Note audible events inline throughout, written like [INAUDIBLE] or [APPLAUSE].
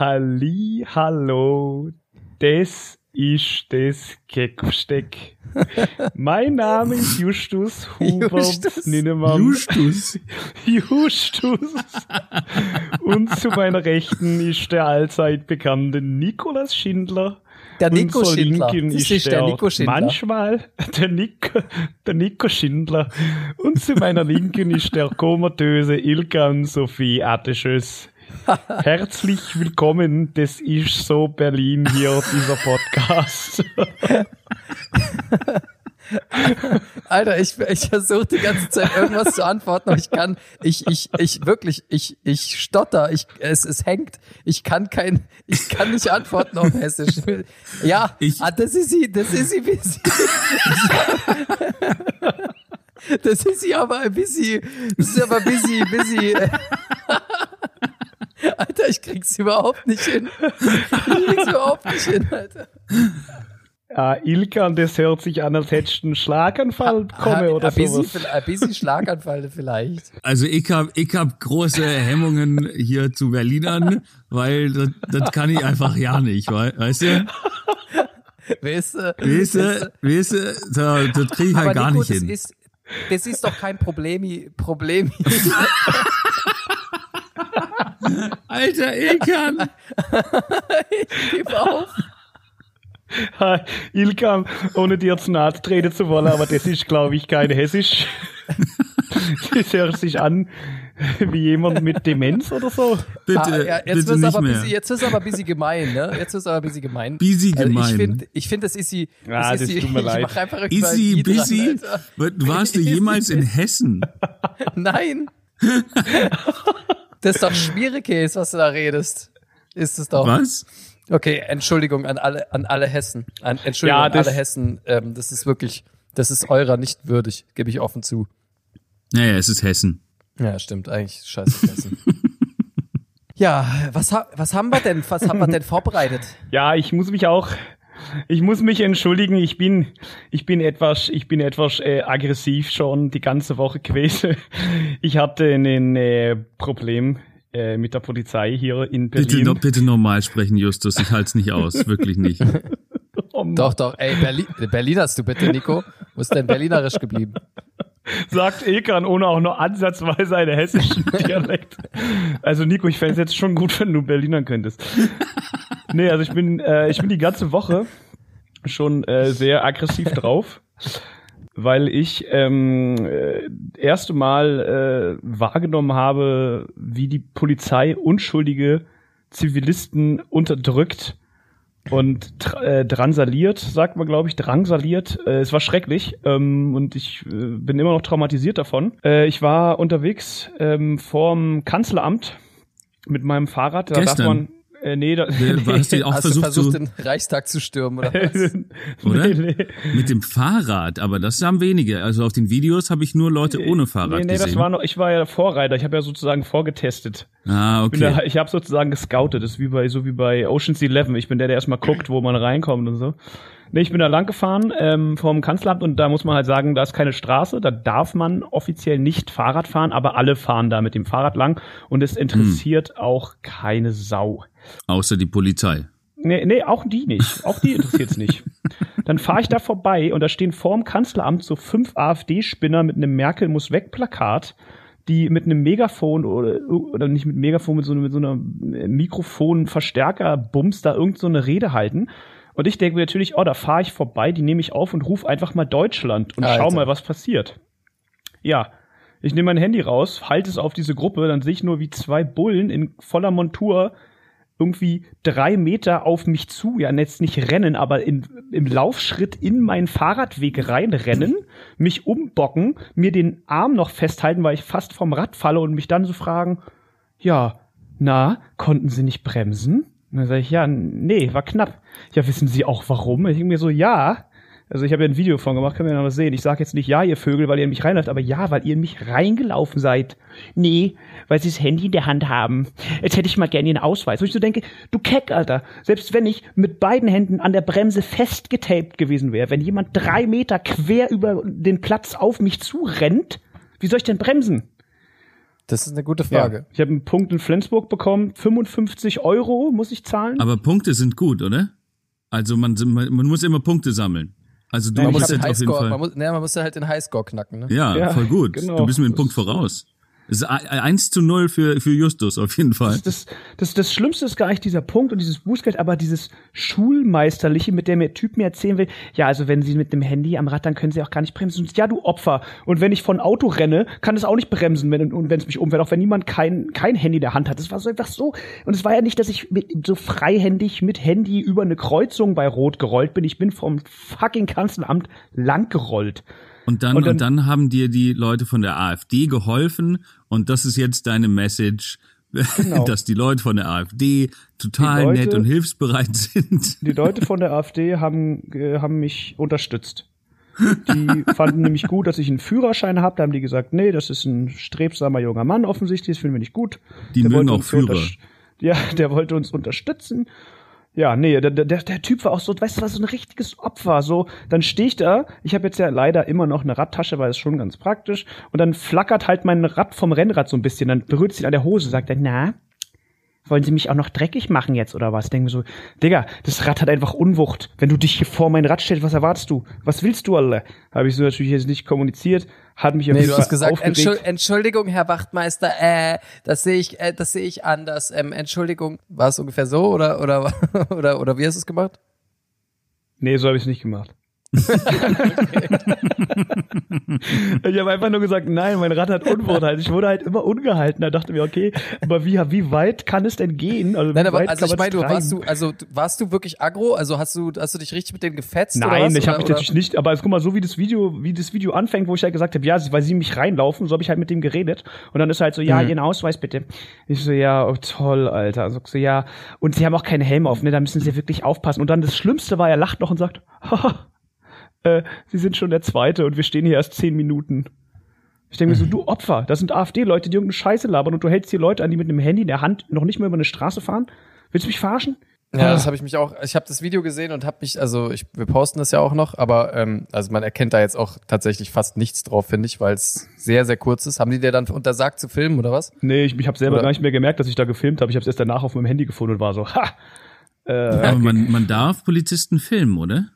Halli, hallo, das ist das Kecksteck. [LAUGHS] mein Name ist Justus Hubert Justus. Ninnemann. Justus. [LAUGHS] Justus. Und zu meiner Rechten ist der allzeit bekannte Nikolaus Schindler. Der Nico Schindler. Das ist der Nico Schindler. Manchmal der Nico, der Nico Schindler. Und zu meiner Linken ist der komatöse Ilkan Sophie Atteschös. [LAUGHS] Herzlich willkommen, das ist so Berlin hier, dieser Podcast. [LAUGHS] Alter, ich, ich versuche die ganze Zeit irgendwas zu antworten, aber ich kann, ich, ich, ich wirklich, ich, ich stotter, ich, es, es hängt, ich kann kein, ich kann nicht antworten auf Hessisch. Ja, Ich- ah, das ist sie, das ist sie, wie sie. [LAUGHS] Das ist sie aber ein bisschen, das ist aber ein bisschen, bisschen. Alter, ich krieg's überhaupt nicht hin. Ich krieg's überhaupt nicht hin, Alter. Ah, Ilkan, das hört sich an, als hättest du einen Schlaganfall bekommen Ein oder bisschen, sowas. ein bisschen Schlaganfall vielleicht. Also ich hab, ich hab große Hemmungen hier zu Berlinern, weil das, das kann ich einfach ja nicht, wei- weißt du? Weißt du? Weißt du, weißt du, da- das krieg ich halt gar Nico, nicht das hin. ist, das ist doch kein Problemi, Problem. [LAUGHS] Alter, Ilkan! [LAUGHS] Gib auf. Ha, Ilkan, ohne dir zu nahe treten zu wollen, aber das ist, glaube ich, kein Hessisch. das hört sich an wie jemand mit Demenz oder so. Bitte, Ah, ja, jetzt bitte nicht aber ein mehr. bisschen, jetzt ist aber ein bisschen gemein, ne? Jetzt ist aber ein bisschen gemein. Busy Also gemein. ich finde, ich finde, das ist sie. Ja, ist das sie, tut mir ich leid. Easy, dran, busy. Alter. Warst du [LAUGHS] jemals in busy. Hessen? Nein. [LAUGHS] das ist doch schwierig, ist, was du da redest. Ist es doch. Was? Okay, Entschuldigung an alle, an alle Hessen. An, Entschuldigung Ja, an das- alle Hessen. Ähm, das ist wirklich, das ist eurer nicht würdig, gebe ich offen zu. Naja, es ist Hessen. Ja, stimmt, eigentlich scheiße Hessen. [LAUGHS] ja, was, ha was haben wir denn, was haben wir denn [LAUGHS] vorbereitet? Ja, ich muss mich auch, ich muss mich entschuldigen. Ich bin, ich bin etwas, ich bin etwas äh, aggressiv schon die ganze Woche [LAUGHS] gewesen. Ich hatte ein äh, Problem äh, mit der Polizei hier in Bitte, Berlin. no, bitte normal sprechen, Justus. Ich halte es nicht aus. [LAUGHS] Wirklich nicht. Oh. Doch, doch, ey, Berlin, Berlinerst du bitte, Nico? Wo ist denn Berlinerisch geblieben? Sagt Ilkan ohne auch nur ansatzweise einen hessischen [LAUGHS] Dialekt. Also Nico, ich fände es jetzt schon gut, wenn du Berlinern könntest. Nee, also ich bin, äh, ich bin die ganze Woche schon äh, sehr aggressiv drauf, weil ich ähm, äh, erste Mal äh, wahrgenommen habe, wie die Polizei unschuldige Zivilisten unterdrückt und äh, drangsaliert, sagt man, glaube ich, drangsaliert. Äh, es war schrecklich ähm, und ich äh, bin immer noch traumatisiert davon. Äh, ich war unterwegs ähm, vorm Kanzleramt mit meinem Fahrrad. Da darf Gestern? man. Äh, nee, da, Du hast dich auch [LAUGHS] Hast du versucht, versucht, zu, den Reichstag zu stürmen, oder [LAUGHS] was? Oder? Nee, nee. mit dem Fahrrad, aber das haben wenige. Also auf den Videos habe ich nur Leute ohne Fahrrad Nee, nee, das gesehen. war noch, ich war ja Vorreiter, ich habe ja sozusagen vorgetestet. ah, Bin da, okay. ich habe sozusagen gescoutet, das ist wie bei, so wie bei Ocean's Eleven. Ich bin der, der erstmal guckt, wo man reinkommt und so. Nee, ich bin da lang gefahren ähm, vom Kanzleramt und da muss man halt sagen, da ist keine Straße, da darf man offiziell nicht Fahrrad fahren, aber alle fahren da mit dem Fahrrad lang und es interessiert auch keine Sau. Außer die Polizei. Nee, nee, auch die nicht. Auch die interessiert's nicht. [LAUGHS] Dann fahre ich da vorbei und da stehen vorm Kanzleramt so fünf AfD-Spinner mit einem Merkel muss weg Plakat, die mit einem Megafon oder, oder nicht mit Megafon, mit so, mit so einer Mikrofon-Verstärker-Bums da irgend so eine Rede halten. Und ich denke mir natürlich, oh, da fahre ich vorbei, die nehme ich auf und rufe einfach mal Deutschland und schau Alter. mal, was passiert. Ja, ich nehme mein Handy raus, halte es auf diese Gruppe, dann sehe ich nur, wie zwei Bullen in voller Montur irgendwie drei Meter auf mich zu, ja, jetzt nicht rennen, aber in, im Laufschritt in meinen Fahrradweg reinrennen, mich umbocken, mir den Arm noch festhalten, weil ich fast vom Rad falle und mich dann so fragen, ja, na, konnten Sie nicht bremsen? Und dann sage ich, ja, nee, war knapp. Ja, wissen Sie auch warum? Ich denke mir so, ja. Also ich habe ja ein Video von gemacht, können wir noch was sehen. Ich sage jetzt nicht ja, ihr Vögel, weil ihr in mich reinläuft, aber ja, weil ihr in mich reingelaufen seid. Nee, weil sie das Handy in der Hand haben. Jetzt hätte ich mal gerne ihren Ausweis. Wo ich so denke, du Keck, Alter. Selbst wenn ich mit beiden Händen an der Bremse festgetaped gewesen wäre, wenn jemand drei Meter quer über den Platz auf mich zurennt, wie soll ich denn bremsen? Das ist eine gute Frage. Ja. Ich habe einen Punkt in Flensburg bekommen, 55 Euro muss ich zahlen. Aber Punkte sind gut, oder? Also man, man, man muss immer Punkte sammeln. Also du Nein, musst jetzt auf jeden Fall. Man muss, ja, man muss ja halt den Highscore knacken, ne? Ja, Ja, voll gut. genau. Du bist mir einen Punkt voraus. Es ist 1 zu 0 für, für Justus, auf jeden Fall. Das, das, das Schlimmste ist gar nicht dieser Punkt und dieses Bußgeld, aber dieses Schulmeisterliche, mit dem der Typ mir erzählen will, ja, also wenn Sie mit dem Handy am Rad, dann können Sie auch gar nicht bremsen. Ja, du Opfer. Und wenn ich von Auto renne, kann es auch nicht bremsen, wenn, wenn es mich umfällt, auch wenn niemand kein, kein Handy in der Hand hat. Das war so einfach so. Und es war ja nicht, dass ich mit, so freihändig mit Handy über eine Kreuzung bei Rot gerollt bin. Ich bin vom fucking Kanzleramt lang gerollt. Und dann, Und und dann- dann, haben dir die Leute von der AfD geholfen und das ist jetzt deine Message, Genau. [LAUGHS] dass die Leute von der AfD total Leute- nett und hilfsbereit sind. Die Leute von der AfD haben, äh, haben mich unterstützt. Die [LAUGHS] fanden nämlich gut, dass ich einen Führerschein habe. Da haben die gesagt, nee, das ist ein strebsamer junger Mann offensichtlich, das finden wir nicht gut. Die mögen wollte auch Führer. Ja, der wollte uns unterstützen. Ja, nee, der, der, der Typ war auch so, weißt du, war so ein richtiges Opfer. So, dann stehe ich da, ich habe jetzt ja leider immer noch eine Radtasche, weil es schon ganz praktisch. Und dann flackert halt mein Rad vom Rennrad so ein bisschen, dann berührt sich an der Hose, sagt er, na, wollen Sie mich auch noch dreckig machen jetzt oder was? Denken wir so, Digga, das Rad hat einfach Unwucht. Wenn du dich hier vor mein Rad stellst, was erwartest du? Was willst du alle? Habe ich so natürlich jetzt nicht kommuniziert, hat mich Nee, du hast gesagt, aufgeregt. Entschuld, Entschuldigung, Herr Wachtmeister, äh, das sehe ich, äh, das sehe ich anders. Ähm, Entschuldigung, war es ungefähr so oder oder [LAUGHS] oder oder wie hast du es gemacht? Nee, so habe ich es nicht gemacht. Ich habe einfach nur gesagt, nein, mein Rad hat Unwucht. Also ich wurde halt immer ungehalten. Da dachte mir, okay, aber wie, wie weit kann es denn gehen? Also, Nein, aber also ich meine, du warst du also warst du wirklich aggro? Also hast du hast du dich richtig mit denen gefetzt Nein, ich habe mich natürlich nicht, aber jetzt guck mal, so wie das Video, wie das Video anfängt, wo ich halt gesagt habe, ja, weil sie mich reinlaufen, so habe ich halt mit dem geredet. Und dann ist halt so, ja, Mhm. ihren Ausweis bitte. Ich so, ja, oh, toll, Alter. Also so, ja, und sie haben auch keinen Helm auf, ne, da müssen sie wirklich aufpassen. Und dann das Schlimmste war, er lacht noch und sagt, haha, [LAUGHS] äh, sie sind schon der Zweite und wir stehen hier erst zehn Minuten. Ich denke mir so, du Opfer, das sind AfD-Leute, die irgendeine Scheiße labern und du hältst hier Leute an, die mit einem Handy in der Hand noch nicht mal über eine Straße fahren? Willst du mich verarschen? Ja, das habe ich mich auch. Ich habe das Video gesehen und habe mich, also ich, wir posten das ja auch noch, aber ähm, also man erkennt da jetzt auch tatsächlich fast nichts drauf, finde ich, weil es sehr sehr kurz ist. Haben die dir dann untersagt zu filmen oder was? Nee, ich, ich habe selber Oder- gar nicht mehr gemerkt, dass ich da gefilmt habe. Ich habe es erst danach auf meinem Handy gefunden und war so, ha! Äh, Aber man, man darf Polizisten filmen, oder?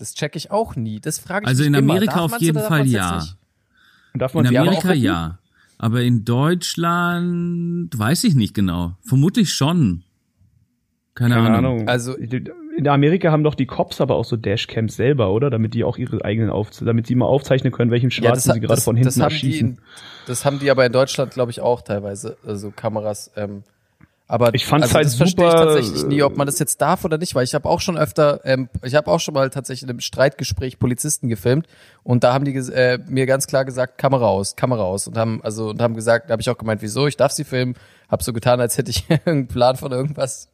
Das check ich auch nie. Das frage ich Also mich in immer. Amerika Darf auf jeden Fall ja. darf man In Amerika ja. Aber in Deutschland weiß ich nicht genau. Vermutlich schon. Keine, Keine Ahnung. Ahnung. Also- in Amerika haben doch die Cops aber auch so Dashcams selber, oder? Damit die auch ihre eigenen auf, damit sie mal aufzeichnen können, welchen Ja, das, Schwarzen sie gerade das, von hinten das haben die, erschießen. in, das haben die aber in Deutschland, glaube ich, auch teilweise, also Kameras. Ähm, aber Ich fand's also halt das verstehe ich super, tatsächlich nie, ob man das jetzt darf oder nicht, weil ich habe auch schon öfter, ähm, ich habe auch schon mal tatsächlich in einem Streitgespräch Polizisten gefilmt und da haben die äh, mir ganz klar gesagt Kamera aus, Kamera aus und haben also und haben gesagt, da habe ich auch gemeint, wieso? Ich darf sie filmen, habe so getan, als hätte ich [LAUGHS] irgendeinen Plan von irgendwas.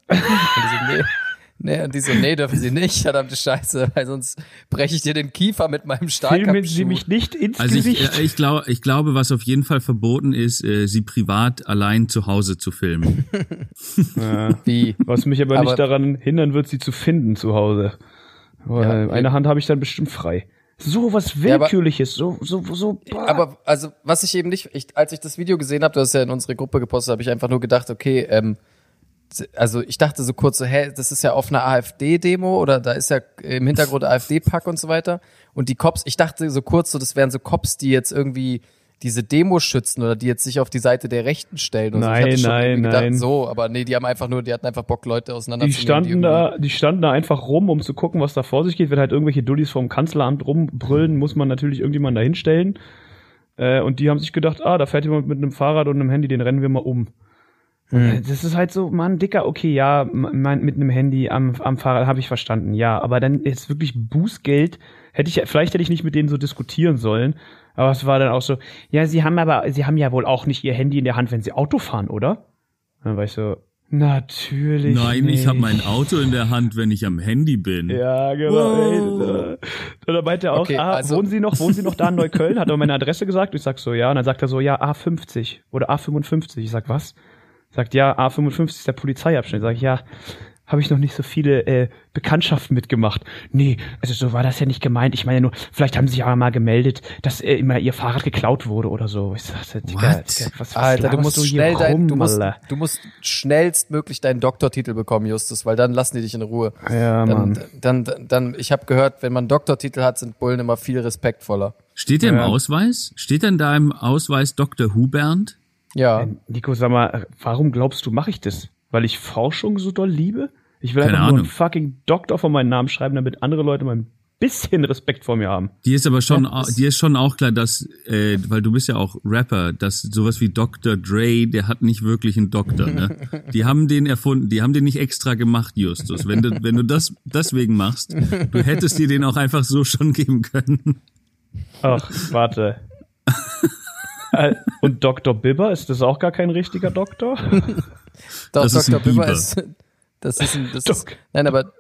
Nee. Und die so, nee, dürfen sie nicht, verdammte Scheiße, weil sonst breche ich dir den Kiefer mit meinem Filmen Stahlkampfschuh. sie mich nicht ins Also ich, Gesicht. äh, ich, glaub, ich glaube, was auf jeden Fall verboten ist, äh, sie privat allein zu Hause zu filmen. [LAUGHS] Ja. Wie? Was mich aber, Aber- nicht daran hindern wird, sie zu finden zu Hause. Weil Ja, eine Hand habe ich dann bestimmt frei. So was Ja, aber- Willkürliches, so, so, so. bah. Aber also was ich eben nicht, ich, als ich das Video gesehen habe, du hast ja in unsere Gruppe gepostet, habe ich einfach nur gedacht, okay, ähm, also ich dachte so kurz so, hä, das ist ja auf einer AfD-Demo oder da ist ja im Hintergrund [LAUGHS] AfD-Pack und so weiter. Und die Cops, ich dachte so kurz so, das wären so Cops, die jetzt irgendwie diese Demo schützen oder die jetzt sich auf die Seite der Rechten stellen. Und so. Nein, schon nein, gedacht, nein. so, aber nee, die haben einfach nur, die hatten einfach Bock, Leute die auseinanderzunehmen. standen irgendwie- da, die standen da einfach rum, um zu gucken, was da vor sich geht. Wenn halt irgendwelche Dullis vom Kanzleramt rumbrüllen, muss man natürlich irgendjemanden da hinstellen. Äh, und die haben sich gedacht, ah, da fährt jemand mit einem Fahrrad und einem Handy, den rennen wir mal um. Hm. Das ist halt so, Mann, Dicker, okay, ja, mein, mit einem Handy am, am Fahrrad habe ich verstanden, ja, aber dann ist wirklich Bußgeld, hätte ich, vielleicht hätte ich nicht mit denen so diskutieren sollen, aber es war dann auch so, ja, sie haben aber, sie haben ja wohl auch nicht ihr Handy in der Hand, wenn sie Auto fahren, oder? Dann war ich so, natürlich Nein, nicht. ich habe mein Auto in der Hand, wenn ich am Handy bin. Ja, genau. Wow. Ey, dann meinte er auch, Okay, ah, also- wohnen Sie noch, wohnen Sie noch da in Neukölln? Hat er meine Adresse gesagt? Ich sag so, ja. Und dann sagt er so, ja, A50 oder A55. Ich sag, was? Sagt, ja, A55 ist der Polizeiabschnitt. Sag ich, ja, habe ich noch nicht so viele äh, Bekanntschaften mitgemacht. Nee, also so war das ja nicht gemeint. Ich meine ja nur, vielleicht haben sie ja mal gemeldet, dass äh, immer ihr Fahrrad geklaut wurde oder so. Ich sagte, Digga? Digga, was, was Alter, du musst hier schnell dein, rum, du musst, du musst schnellstmöglich deinen Doktortitel bekommen, Justus, weil dann lassen die dich in Ruhe. Ja, Mann. Dann, dann, dann, ich habe gehört, wenn man einen Doktortitel hat, sind Bullen immer viel respektvoller. Steht der im Ja. Ausweis? Steht denn da im Ausweis Dr. Hubert? Ja. Äh, Nico, sag mal, warum glaubst du, mache ich das? Weil ich Forschung so doll liebe? Ich will Keine einfach nur einen Ahnung. fucking Doktor von meinem Namen schreiben, damit andere Leute mal ein bisschen Respekt vor mir haben. Dir ist aber schon, Ja, das- dir ist schon auch klar, dass, äh, weil du bist ja auch Rapper, dass sowas wie Dr. Dre, der hat nicht wirklich einen Doktor, ne? [LAUGHS] Die haben den erfunden, die haben den nicht extra gemacht, Justus. Wenn du, wenn du das deswegen machst, du hättest dir den auch einfach so schon geben können. Ach, warte. [LAUGHS] [LAUGHS] Und Dr. Bibber, ist das auch gar kein richtiger Doktor? [LAUGHS] Doch, Das ist Dr. ein Bibber Biber. ist, das ist ein, das Doc. ist, nein, aber,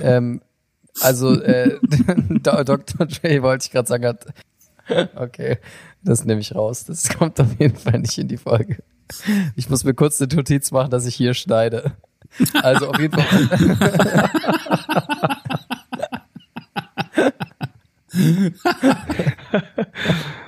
ähm, also, äh, [LAUGHS] Dr. Dre wollte ich gerade sagen, hat, okay, das nehme ich raus. Das kommt auf jeden Fall nicht in die Folge. Ich muss mir kurz eine Notiz machen, dass ich hier schneide. Also auf jeden Fall. [LAUGHS]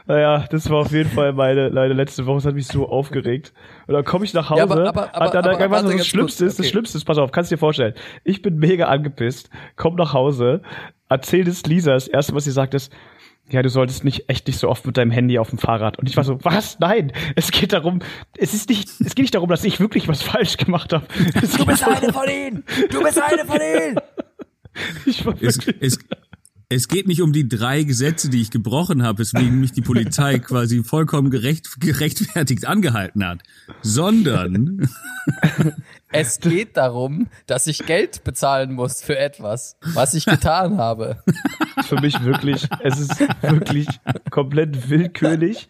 Naja, das war auf jeden Fall meine, meine letzte Woche. Das hat mich so aufgeregt. Und dann komme ich nach Hause. Ja, aber- aber- aber- dann, was das Schlimmste ist, das. Schlimmste ist, pass auf, kannst dir vorstellen. Ich bin mega angepisst, komm nach Hause, erzähl es Lisa. Das erste, was sie sagt, ist, ja, du solltest nicht echt nicht so oft mit deinem Handy auf dem Fahrrad. Und ich war so, was? Nein, es geht darum, es ist nicht, es geht nicht darum, dass ich wirklich was [LAUGHS] falsch gemacht habe. Du bist [LAUGHS] eine von ihnen! Du bist eine von ihnen! Ich war Es, wirklich, es, es geht nicht um die drei Gesetze, die ich gebrochen habe, weswegen mich die Polizei [LAUGHS] quasi vollkommen gerecht, gerechtfertigt angehalten hat, sondern [LAUGHS] Es geht darum, dass ich Geld bezahlen muss für etwas, was ich getan habe. [LAUGHS] für mich wirklich, es ist wirklich komplett willkürlich.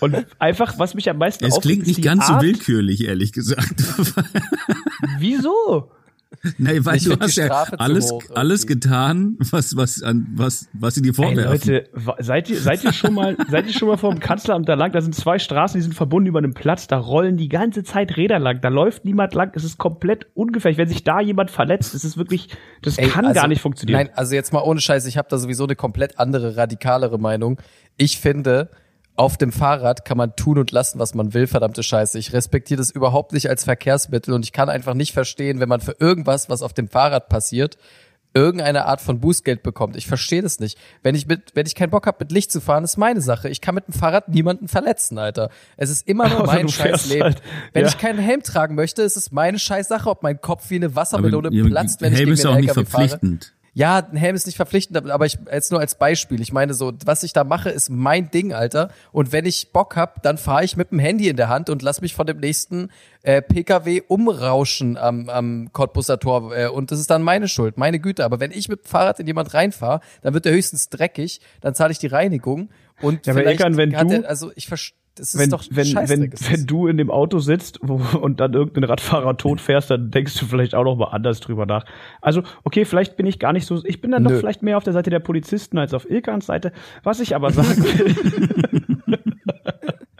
Und einfach, was mich am meisten es klingt nicht ganz so Art, willkürlich, ehrlich gesagt. Wieso? [LAUGHS] Nein, weil Ich du hast ja Strafe zu alles, hoch alles getan, was, was, an, was, was sie dir Ey, vorwerfen. Leute, wa- seid ihr, seid ihr schon mal, [LAUGHS] seid ihr schon mal vor dem Kanzleramt da lang? Da sind zwei Straßen, die sind verbunden über einem Platz, da rollen die ganze Zeit Räder lang, da läuft niemand lang, es ist komplett ungefährlich. Wenn sich da jemand verletzt, es ist wirklich, das Ey, kann also, gar nicht funktionieren. Nein, also jetzt mal ohne Scheiß, ich habe da sowieso eine komplett andere, radikalere Meinung. Ich finde, auf dem Fahrrad kann man tun und lassen, was man will, verdammte Scheiße. Ich respektiere das überhaupt nicht als Verkehrsmittel und ich kann einfach nicht verstehen, wenn man für irgendwas, was auf dem Fahrrad passiert, irgendeine Art von Bußgeld bekommt. Ich verstehe das nicht. Wenn ich mit, wenn ich keinen Bock habe, mit Licht zu fahren, ist meine Sache. Ich kann mit dem Fahrrad niemanden verletzen, Alter. Es ist immer nur Außer [LAUGHS] mein scheiß Leben. halt. Wenn Ja. ich keinen Helm tragen möchte, ist es meine scheiß Sache, ob mein Kopf wie eine Wassermelone platzt, wenn ich Helm gegen ist den auch nicht LKW fahre. Ja, ein Helm ist nicht verpflichtend, aber ich jetzt nur als Beispiel. Ich meine so, was ich da mache, ist mein Ding, Alter. Und wenn ich Bock hab, dann fahre ich mit dem Handy in der Hand und lass mich von dem nächsten äh, PKW umrauschen am, am Cottbusser Tor. Äh, und das ist dann meine Schuld, meine Güte. Aber wenn ich mit dem Fahrrad in jemand reinfahre, dann wird der höchstens dreckig, dann zahle ich die Reinigung. Und Ja, aber vielleicht Egan, wenn du- der, also ich verstehe, das ist wenn, doch wenn, wenn, wenn du in dem Auto sitzt wo, [LAUGHS] und dann irgendein Radfahrer [LAUGHS] tot fährst, dann denkst du vielleicht auch noch mal anders drüber nach. Also, okay, vielleicht bin ich gar nicht so, ich bin dann Nö. doch vielleicht mehr auf der Seite der Polizisten als auf Ilkans Seite. Was ich aber sagen will, [LAUGHS]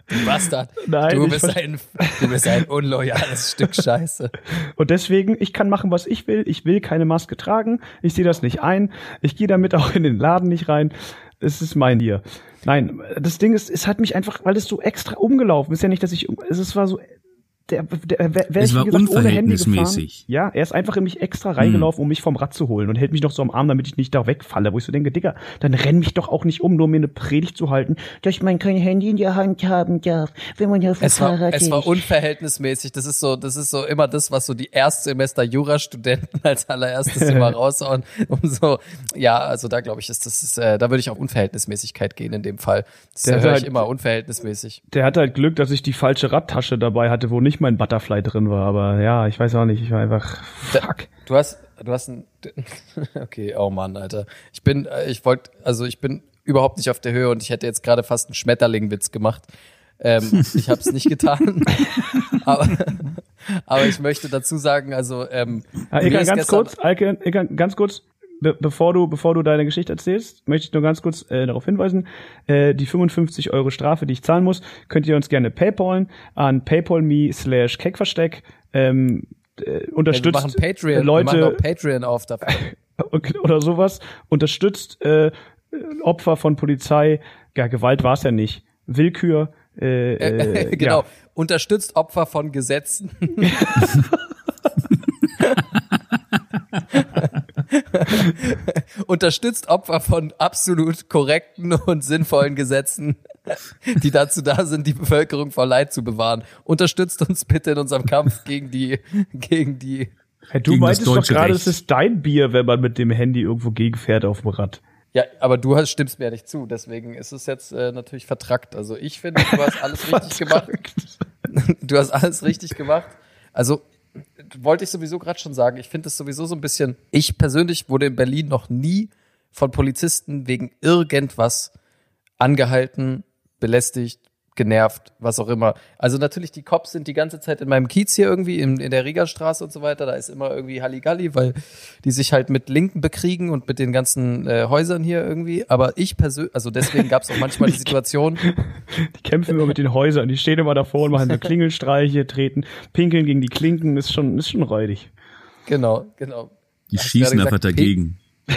Du Bastard. Nein, du bist ein, du bist ein unloyales Stück Scheiße. Und deswegen, ich kann machen, was ich will. Ich will keine Maske tragen. Ich sehe das nicht ein. Ich gehe damit auch in den Laden nicht rein. Es ist mein hier. Nein, das Ding ist, es hat mich einfach, weil es so extra umgelaufen ist. Ja nicht, dass ich, es war so, der, der, wär, wär Es war gesagt, ohne Handy gefahren. unverhältnismäßig. Ja, er ist einfach in mich extra reingelaufen, um mich vom Rad zu holen und hält mich noch so am Arm, damit ich nicht da wegfalle. Wo ich so denke, Digga, dann renn mich doch auch nicht um, nur um mir eine Predigt zu halten, dass man kein Handy in der Hand haben darf, wenn man auf dem Es war, Fahrrad es war unverhältnismäßig. Das ist so, das ist so immer das, was so die Erstsemester Jurastudenten [LAUGHS] als allererstes immer [LAUGHS] raushauen. Um so, ja, also da glaube ich, ist das, ist, äh, da würde ich auf Unverhältnismäßigkeit gehen in dem Fall. Das Der höre halt- ich immer unverhältnismäßig. Der hatte halt Glück, dass ich die falsche Radtasche dabei hatte, wo nicht mein Butterfly drin war. Aber ja, ich weiß auch nicht. Ich war einfach fuck. Du hast, du hast ein, [LAUGHS] okay, oh Mann, Alter. Ich bin, äh, ich wollte, also ich bin überhaupt nicht auf der Höhe und ich hätte jetzt gerade fast einen Schmetterlingwitz gemacht. Ähm, [LAUGHS] ich habe es nicht getan. [LAUGHS] aber, aber ich möchte dazu sagen, also ähm, Ja, mir Egan, ganz kurz, Egan, Egan, ganz kurz, be bevor du, bevor du deine Geschichte erzählst, möchte ich nur ganz kurz äh, darauf hinweisen, äh, die 55 Euro Strafe, die ich zahlen muss, könnt ihr uns gerne paypalen an paypal.me slash cakeversteck. Ähm, äh, Ja, wir unterstützt machen Patreon, wir Leute machen auch Patreon auf dafür. [LAUGHS] oder sowas, unterstützt äh, Opfer von Polizei. Ja, Gewalt war es ja nicht. Willkür. Äh, äh, [LAUGHS] genau. Ja. Unterstützt Opfer von Gesetzen. [LAUGHS] [LAUGHS] Unterstützt Opfer von absolut korrekten und sinnvollen Gesetzen, die dazu da sind, die Bevölkerung vor Leid zu bewahren. Unterstützt uns bitte in unserem Kampf gegen die, gegen die. Hey, du meintest doch gerade, Recht. es ist dein Bier, wenn man mit dem Handy irgendwo gegenfährt auf dem Rad. Ja, aber du hast, stimmst mir ja nicht zu, deswegen ist es jetzt äh, natürlich vertrackt. Also ich finde, du hast alles richtig [LAUGHS] gemacht. Du hast alles richtig gemacht. Also wollte ich sowieso gerade schon sagen, ich finde es sowieso so ein bisschen, ich persönlich wurde in Berlin noch nie von Polizisten wegen irgendwas angehalten, belästigt, genervt, was auch immer. Also natürlich, die Cops sind die ganze Zeit in meinem Kiez hier irgendwie, in, in der Riegerstraße und so weiter. Da ist immer irgendwie Halligalli, weil die sich halt mit Linken bekriegen und mit den ganzen äh, Häusern hier irgendwie. Aber ich persönlich, also deswegen gab es auch manchmal die Situation, [LAUGHS] Die kämpfen immer mit den Häusern, die stehen immer davor und machen so Klingelstreiche, treten, pinkeln gegen die Klinken, ist schon, ist schon räudig. genau, genau. Die Hast schießen einfach dagegen. [LAUGHS]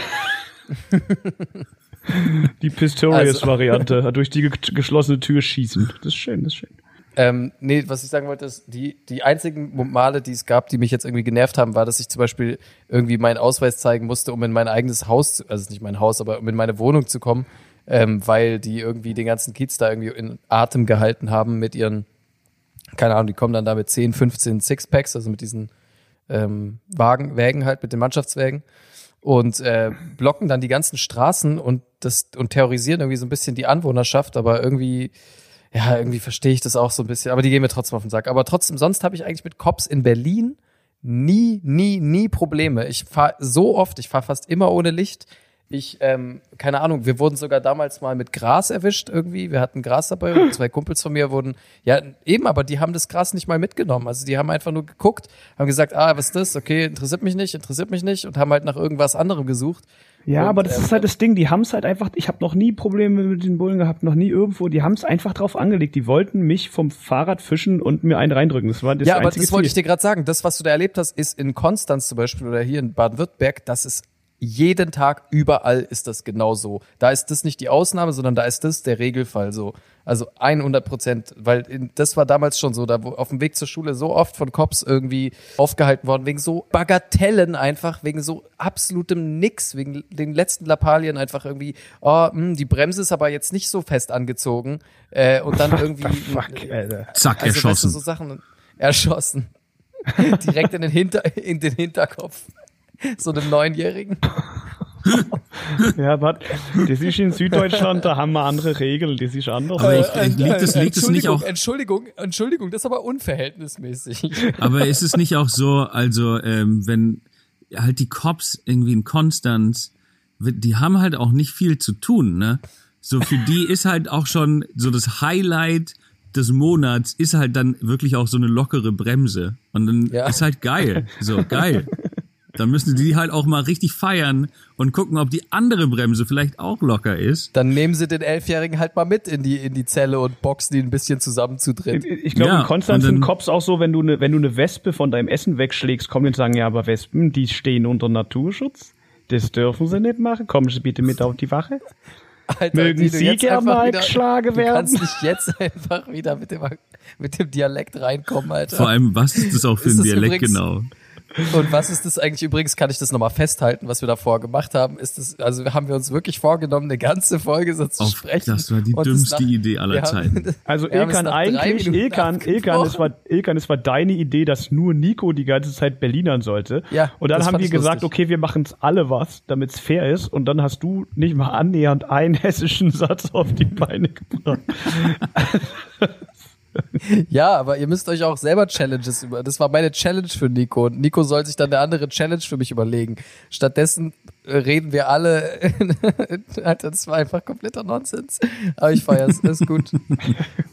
[LAUGHS] Die Pistorius-Variante, [LAUGHS] durch die ge geschlossene Tür schießen. Das ist schön, das ist schön. Ähm, nee, was ich sagen wollte, ist, die, die einzigen Male, die es gab, die mich jetzt irgendwie genervt haben, war, dass ich zum Beispiel irgendwie meinen Ausweis zeigen musste, um in mein eigenes Haus, zu, also nicht mein Haus, aber um in meine Wohnung zu kommen, ähm, weil die irgendwie den ganzen Kiez da irgendwie in Atem gehalten haben mit ihren, keine Ahnung, die kommen dann da mit 10, 15 Sixpacks, also mit diesen ähm, Wagen, Wägen halt, mit den Mannschaftswägen und äh, blocken dann die ganzen Straßen und das und terrorisieren irgendwie so ein bisschen die Anwohnerschaft, aber irgendwie ja, irgendwie verstehe ich das auch so ein bisschen, aber die gehen mir trotzdem auf den Sack. Aber trotzdem, sonst habe ich eigentlich mit Cops in Berlin nie, nie, nie Probleme. Ich fahre so oft, ich fahre fast immer ohne Licht. Ich, ähm, keine Ahnung, wir wurden sogar damals mal mit Gras erwischt irgendwie. Wir hatten Gras dabei und zwei Kumpels von mir wurden, ja, eben, aber die haben das Gras nicht mal mitgenommen. Also die haben einfach nur geguckt, haben gesagt, ah, was ist das? Okay, interessiert mich nicht, interessiert mich nicht und haben halt nach irgendwas anderem gesucht. Ja, Und, aber das ähm, ist halt das Ding, die haben es halt einfach, ich habe noch nie Probleme mit den Bullen gehabt, noch nie irgendwo, die haben es einfach drauf angelegt, die wollten mich vom Fahrrad fischen und mir einen reindrücken. Das war das ja, aber das wollte ich dir gerade sagen. Das, was du da erlebt hast, ist in Konstanz zum Beispiel oder hier in Baden-Württemberg, das ist jeden Tag überall ist das genau so. Da ist das nicht die Ausnahme, sondern da ist das der Regelfall so. Also 100 Prozent, weil in, das war damals schon so, da wo auf dem Weg zur Schule so oft von Cops irgendwie aufgehalten worden, wegen so Bagatellen einfach, wegen so absolutem Nix, wegen den letzten Lappalien einfach irgendwie, oh, mh, die Bremse ist aber jetzt nicht so fest angezogen äh, und dann irgendwie Fuck, Alter. Zack, also, erschossen. Weißt du, so Sachen erschossen. [LAUGHS] Direkt in den, Hinter in den Hinterkopf. [LAUGHS] So einem Neunjährigen. [LAUGHS] Ja, aber das ist in Süddeutschland, da haben wir andere Regeln, das ist anders. Aber ich- Äh, liegt es- liegt es nicht Entschuldigung, auch- Entschuldigung, Entschuldigung, das ist aber unverhältnismäßig. [LAUGHS] Aber ist es nicht auch so, also ähm, wenn halt die Cops irgendwie in Konstanz, die haben halt auch nicht viel zu tun, ne? So für die ist halt auch schon so das Highlight des Monats ist halt dann wirklich auch so eine lockere Bremse und dann Ja. ist halt geil, so geil. Dann müssen die halt auch mal richtig feiern und gucken, ob die andere Bremse vielleicht auch locker ist. Dann nehmen sie den Elfjährigen halt mal mit in die, in die Zelle und boxen ihn ein bisschen zusammen zu dritt. Ich glaube, Ja, in Konstanz sind Cops auch so, wenn du eine wenn du eine Wespe von deinem Essen wegschlägst, kommen die und sagen, ja, aber Wespen, die stehen unter Naturschutz. Das dürfen sie nicht machen. Kommen Sie bitte mit auf die Wache. Alter, Mögen die du Sie jetzt gern einfach mal wieder- geschlagen Du werden? kannst nicht jetzt [LAUGHS] einfach wieder mit dem, mit dem Dialekt reinkommen, Alter. Vor allem, was ist das auch für Ist ein Dialekt übrigens- genau? Und was ist das eigentlich übrigens, kann ich das nochmal festhalten, was wir davor gemacht haben, ist das, also haben wir uns wirklich vorgenommen, eine ganze Folge so zu Auf, sprechen. das war die dümmste nach- Idee aller haben- Zeiten. Also Ilkan, eigentlich, Ilkan, Ilkan, es war, Ilkan, es war deine Idee, dass nur Nico die ganze Zeit Berlinern sollte. Ja, Und dann haben wir gesagt, lustig. okay, wir machen es alle was, damit es fair ist. Und dann hast du nicht mal annähernd einen [LAUGHS] hessischen Satz auf die Beine gebracht. [LAUGHS] Ja, aber ihr müsst euch auch selber Challenges über. Das war meine Challenge für Nico. Und Nico soll sich dann eine andere Challenge für mich überlegen. Stattdessen äh, reden wir alle. [LAUGHS] Alter, das war einfach kompletter Nonsens. Aber ich feier's. Ist gut.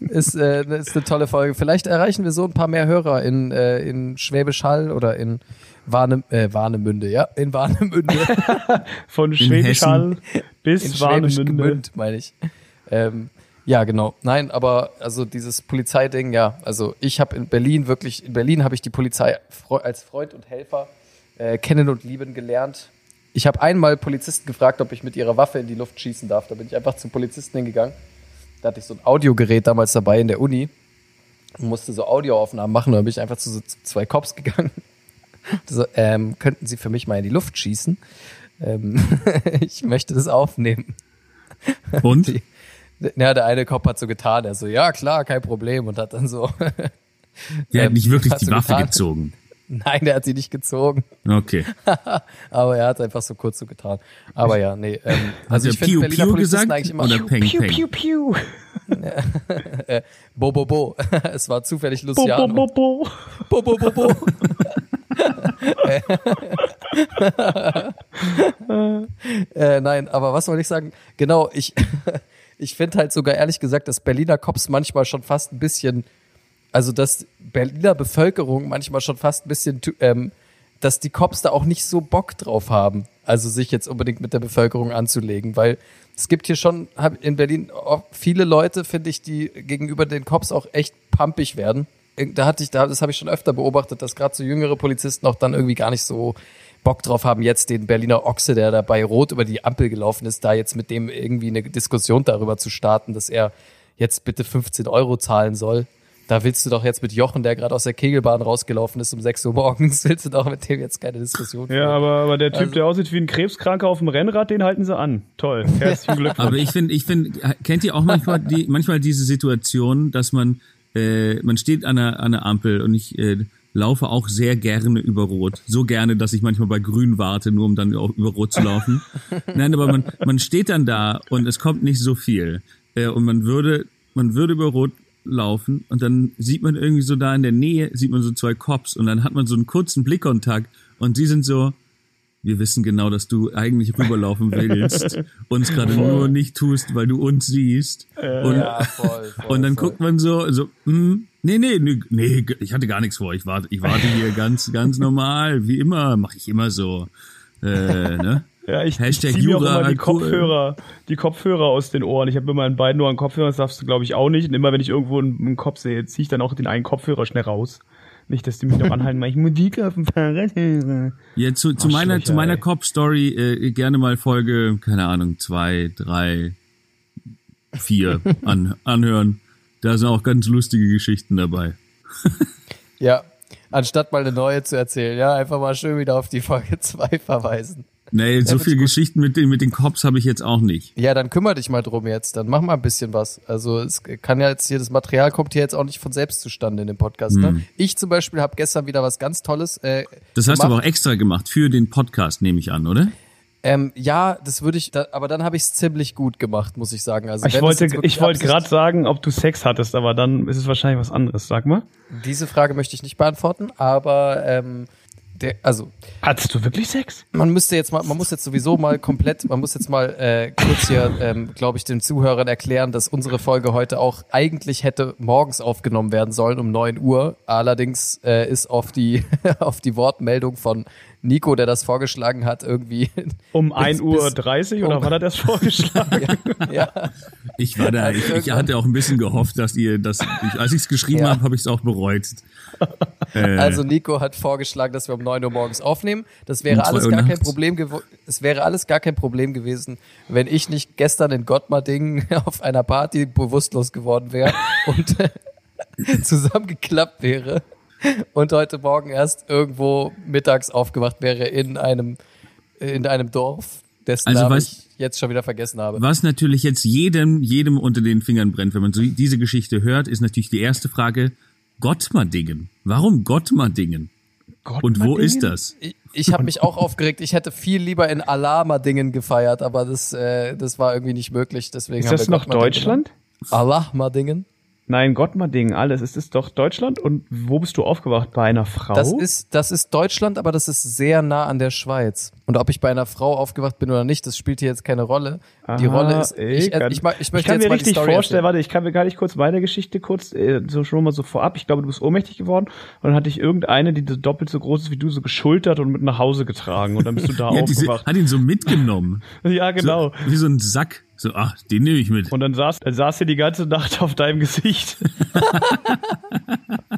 Ist, äh, ist eine tolle Folge. Vielleicht erreichen wir so ein paar mehr Hörer in, äh, in Schwäbisch Hall oder in Warne, äh, Warnemünde, ja, in Warnemünde. [LAUGHS] Von Schwäbisch Hall in bis Schwäbisch Warnemünde. Gemünd, meine ich. Ähm, Ja, genau. Nein, aber also dieses Polizeiding, ja, also ich habe in Berlin wirklich, in Berlin habe ich die Polizei als Freund und Helfer äh, kennen und lieben gelernt. Ich habe einmal Polizisten gefragt, ob ich mit ihrer Waffe in die Luft schießen darf. Da bin ich einfach zum Polizisten hingegangen. Da hatte ich so ein Audiogerät damals dabei in der Uni und musste so Audioaufnahmen machen. Da bin ich einfach zu so zwei Cops gegangen. [LAUGHS] So, ähm, könnten Sie für mich mal in die Luft schießen? Ähm, [LAUGHS] ich möchte das aufnehmen. Und? Die- Ja, der eine Cop hat so getan, er so, ja klar, kein Problem und hat dann so, [LAUGHS] Der hat Ähm, nicht wirklich die Waffe getan? gezogen. nein, der hat sie nicht gezogen, Okay. [LAUGHS] aber er hat einfach so kurz so getan. Aber ja, nee, ähm, also Hat ich finde Piu Berliner Piu Polizisten gesagt eigentlich immer oder Peng Piu, Peng? piu, piu. [LAUGHS] Bo Bo Bo. es war zufällig Bo, bo, Luciano. bo, bo. Bo Bo Bo Bo. äh, nein, aber was soll ich sagen? Genau, ich, ich finde halt sogar ehrlich gesagt, dass Berliner Cops manchmal schon fast ein bisschen, also dass Berliner Bevölkerung manchmal schon fast ein bisschen, ähm, dass die Cops da auch nicht so Bock drauf haben, also sich jetzt unbedingt mit der Bevölkerung anzulegen, weil es gibt hier schon in Berlin viele Leute, finde ich, die gegenüber den Cops auch echt pumpig werden. Da hatte ich, da, das habe ich schon öfter beobachtet, dass gerade so jüngere Polizisten auch dann irgendwie gar nicht so Bock drauf haben, jetzt den Berliner Ochse, der da bei Rot über die Ampel gelaufen ist, da jetzt mit dem irgendwie eine Diskussion darüber zu starten, dass er jetzt bitte 15 Euro zahlen soll. Da willst du doch jetzt mit Jochen, der gerade aus der Kegelbahn rausgelaufen ist um 6 Uhr morgens, [LAUGHS] willst du doch mit dem jetzt keine Diskussion Ja, aber, aber der Typ, Also- der aussieht wie ein Krebskranker auf dem Rennrad, den halten sie an. Toll. Herzlichen [LAUGHS] Glückwunsch. Aber ich finde, ich finde, kennt ihr auch manchmal die, manchmal diese Situation, dass man, äh, man steht an einer, an einer Ampel und ich äh, laufe auch sehr gerne über Rot. So gerne, dass ich manchmal bei Grün warte, nur um dann auch über Rot zu laufen. [LAUGHS] Nein, aber man, man steht dann da und es kommt nicht so viel. Äh, und man würde, man würde über Rot laufen und dann sieht man irgendwie so da in der Nähe, sieht man so zwei Cops und dann hat man so einen kurzen Blickkontakt und die sind so, wir wissen genau, dass du eigentlich rüberlaufen [LAUGHS] willst, uns gerade nur nicht tust, weil du uns siehst. und, Ja, voll, voll, und dann voll. guckt man so, so, hm, nee, nee, nee, nee, ich hatte gar nichts vor. Ich warte, ich warte hier [LAUGHS] ganz, ganz normal, wie immer, mache ich immer so. Äh, ne? [LAUGHS] Ja, ich, ich Hashtag zieh mir auch immer die cool. Kopfhörer, die Kopfhörer aus den Ohren. Ich habe immer in beiden Ohren Kopfhörer, das darfst du glaube ich auch nicht. Und immer wenn ich irgendwo einen, Kopf sehe, ziehe ich dann auch den einen Kopfhörer schnell raus. Nicht, dass die mich noch [LAUGHS] anhalten, weil ich Musik auf dem Fahrrad höre. Ja, zu, zu meiner, Arschlöcher, zu meiner. Cop-Story äh, gerne mal Folge, keine Ahnung, zwei, drei, vier an, anhören. Da sind auch ganz lustige Geschichten dabei. [LAUGHS] Ja, anstatt mal eine neue zu erzählen, ja, einfach mal schön wieder auf die Folge [LAUGHS] 2 verweisen. Nee, so find's viele. Geschichten mit den, mit den Cops habe ich jetzt auch nicht. Ja, dann kümmere dich mal drum jetzt, dann mach mal ein bisschen was. Also es kann ja jetzt hier, das Material kommt hier jetzt auch nicht von selbst zustande in dem Podcast. Ne? Ich zum Beispiel habe gestern wieder was ganz Tolles äh, Das hast du gemacht. aber auch extra gemacht für den Podcast, nehme ich an, oder? Ähm, ja, das würde ich, da, aber dann habe ich es ziemlich gut gemacht, muss ich sagen. Also Ich wollte, ich wollte gerade sagen, ob du Sex hattest, aber dann ist es wahrscheinlich was anderes. Sag mal. Diese Frage möchte ich nicht beantworten, aber ähm, der, also Hattest du wirklich Sex? man müsste jetzt mal, man muss jetzt sowieso mal komplett, man muss jetzt mal äh, kurz hier, ähm, glaube ich, den Zuhörern erklären, dass unsere Folge heute auch eigentlich hätte morgens aufgenommen werden sollen um 9 Uhr. Allerdings äh, ist auf die [LAUGHS] auf die Wortmeldung von Nico, der das vorgeschlagen hat, irgendwie [LAUGHS] Um Bis- 1 Uhr bis- 30 oder um- wann hat er das vorgeschlagen? [LAUGHS] ja, Ich war da, Also ich, ich hatte auch ein bisschen gehofft, dass ihr das, ich, als ich es geschrieben Ja. habe, habe ich es auch bereut. [LAUGHS] Äh, Also Nico hat vorgeschlagen, dass wir um 9 Uhr morgens aufnehmen. Das wäre Um alles gar kein. Problem Es wäre alles gar kein Problem gewesen, wenn ich nicht gestern in Gottmarding auf einer Party bewusstlos geworden wäre und zusammengeklappt wäre und heute Morgen erst irgendwo mittags aufgewacht wäre in einem in einem Dorf, dessen Also Namen was- ich jetzt schon wieder vergessen habe. was natürlich jetzt jedem, jedem unter den Fingern brennt, wenn man so diese Geschichte hört, ist natürlich die erste Frage, Gottmardingen. Warum Gottmardingen? Und wo ist das? Ich, ich habe mich auch aufgeregt. Ich hätte viel lieber in Alama-Dingen gefeiert, aber das, äh, das war irgendwie nicht möglich. Deswegen Ist haben das wir noch Deutschland? genommen. Nein, Gottmarding, alles. Ist es doch Deutschland? Und wo bist du aufgewacht? Bei einer Frau? Das ist, das ist Deutschland, aber das ist sehr nah an der Schweiz. Und ob ich bei einer Frau aufgewacht bin oder nicht, das spielt hier jetzt keine Rolle. die Aha, Rolle ist, ich, kann- ich, ich, ich möchte kann jetzt mir mal die richtig Story vorstellen, erzählen. warte, ich kann mir gar nicht kurz meine Geschichte kurz, äh, so schon mal so vorab. Ich glaube, du bist ohnmächtig geworden und dann hatte ich irgendeine, die so doppelt so groß ist wie du, so geschultert und mit nach Hause getragen und dann bist du da [LAUGHS] Ja, diese, aufgewacht. hat ihn so mitgenommen. [LAUGHS] ja, genau. So, wie so ein Sack. So, ach, den nehme ich mit. Und dann saß, dann saß sie die ganze Nacht auf deinem Gesicht. [LAUGHS]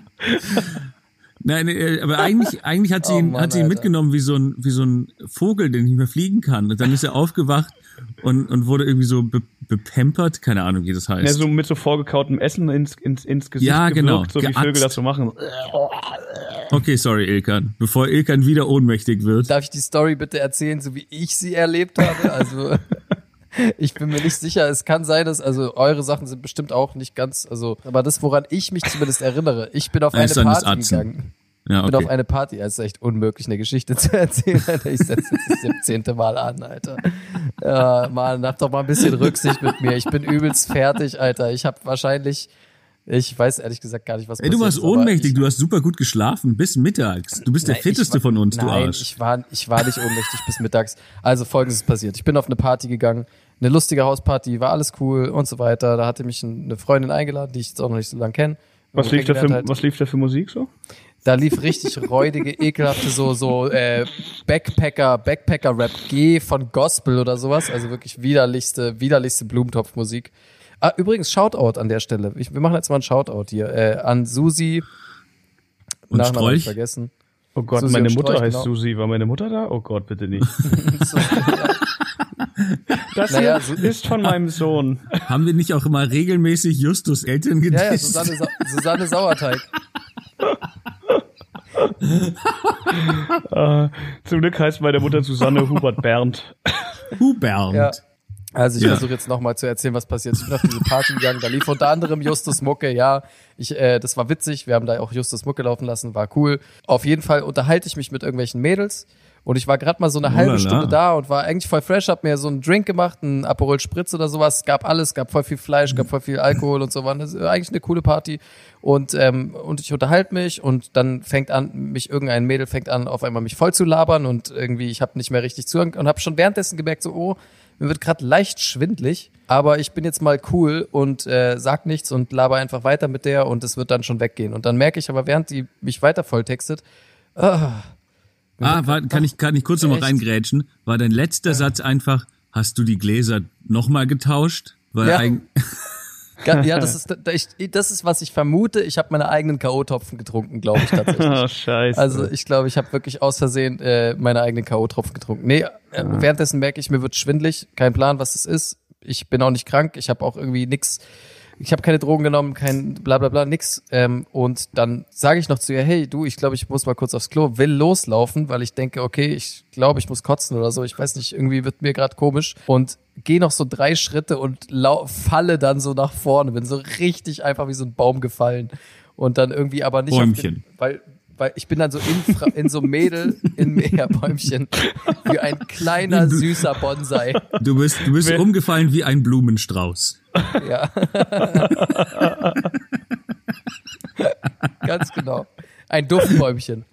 Nein, äh, aber eigentlich, eigentlich hat sie Oh ihn, Mann, hat sie ihn Alter. mitgenommen wie so ein, wie so ein Vogel, der nicht mehr fliegen kann. Und dann ist er aufgewacht und, und wurde irgendwie so be, bepampert, keine Ahnung, wie das heißt. Ja, so mit so vorgekautem Essen ins, ins, ins Gesicht Ja, genau. gewirkt, so wie Geatzt. Vögel das so machen. Okay, sorry, Ilkan. Bevor Ilkan wieder ohnmächtig wird. Darf ich die Story bitte erzählen, so wie ich sie erlebt habe? Also [LAUGHS] ich bin mir nicht sicher. Es kann sein, dass also eure Sachen sind bestimmt auch nicht ganz, also aber das, woran ich mich zumindest erinnere, ich bin auf eine Party gegangen. Ja, Ich bin auf okay. eine Party. Es ist echt unmöglich, eine Geschichte [LAUGHS] zu erzählen. Alter. Ich setze jetzt das 17. Mal an, Alter. Ja, Mann, hab doch mal ein bisschen Rücksicht mit mir. Ich bin übelst fertig, Alter. Ich habe wahrscheinlich, ich weiß ehrlich gesagt gar nicht, was Ey, du warst ist, ohnmächtig, ich- du hast super gut geschlafen, bis mittags. Du bist der Nein, fitteste ich war- von uns, du Nein, Arsch. ich war, ich war nicht ohnmächtig bis mittags. Also folgendes ist passiert. Ich bin auf eine Party gegangen, eine lustige Hausparty, war alles cool und so weiter. Da hatte mich ein- eine Freundin eingeladen, die ich jetzt auch noch nicht so lange kenne. Was lief, da für, halt. was lief da für Musik so? Da lief richtig räudige, [LAUGHS] ekelhafte so so äh, Backpacker, Backpacker Rap G von Gospel oder sowas, also wirklich widerlichste, widerlichste Blumentopfmusik. Ah, übrigens Shoutout an der Stelle. Ich, wir machen jetzt mal einen Shoutout hier äh, an Susi. Und Nachnamen hab ich Strolch? vergessen. Oh Gott, Susi meine Mutter Strolch, heißt genau. Susi. War meine Mutter da? Oh Gott, bitte nicht. [LAUGHS] [LAUGHS] So, Das Naja, hier so- ist von meinem Sohn. Haben wir nicht auch immer regelmäßig Justus Eltern ja, ja, gedisst? Susanne, Sa Susanne Sauerteig. Äh, zum Glück heißt meine Mutter Susanne Hubert Bernd. Hubert. Ja. Also ich Ja. versuche jetzt nochmal zu erzählen, was passiert. ist. Ich bin auf diese Party gegangen, da lief unter anderem Justus Mucke, ja. Ich, äh, das war witzig, wir haben da auch Justus Mucke laufen lassen, war cool. Auf jeden Fall unterhalte ich mich mit irgendwelchen Mädels und ich war gerade mal so eine halbe Ulala. Stunde da und war eigentlich voll fresh, hab mir so einen Drink gemacht, einen Aperol Spritz oder sowas. Gab alles, gab voll viel Fleisch, gab voll viel Alkohol und so war eigentlich eine coole Party. Und, ähm, und ich unterhalte mich und dann fängt an, mich irgendein Mädel fängt an, auf einmal mich voll zu labern und irgendwie, ich habe nicht mehr richtig zugehört und habe schon währenddessen gemerkt, so, oh, mir wird gerade leicht schwindlig, aber ich bin jetzt mal cool und äh, sag nichts und laber einfach weiter mit der und es wird dann schon weggehen. Und dann merke ich aber, während die mich weiter volltextet, ah, Ah, war, kann ich, kann ich kurz noch mal Echt? reingrätschen? War dein letzter Satz einfach, hast du die Gläser nochmal getauscht? Weil Ja. [LAUGHS] ga- ja, das [LAUGHS] ist, das ist, was ich vermute. Ich habe meine eigenen K.O.-Tropfen getrunken, glaube ich tatsächlich. [LAUGHS] Oh, scheiße. Also ich glaube, ich habe wirklich aus Versehen äh, meine eigenen K.O.-Tropfen getrunken. Nee, äh, währenddessen merke ich, mir wird schwindlig. Kein Plan, was es ist. Ich bin auch nicht krank. Ich habe auch irgendwie nix. Ich habe keine Drogen genommen, kein bla bla bla, nix. Ähm, und dann sage ich noch zu ihr, hey du, ich glaube, ich muss mal kurz aufs Klo, will loslaufen, weil ich denke, okay, ich glaube, ich muss kotzen oder so. Ich weiß nicht, irgendwie wird mir gerade komisch. Und gehe noch so drei Schritte und lau falle dann so nach vorne. Bin so richtig einfach wie so ein Baum gefallen. Und dann irgendwie aber nicht auf Bäumchen. den, weil weil ich bin dann so in, Fra- in so Mädel in Meerbäumchen [LAUGHS] wie ein kleiner süßer Bonsai. du bist, du bist umgefallen wie ein Blumenstrauß. Ja. [LAUGHS] Ganz genau. Ein Duftbäumchen.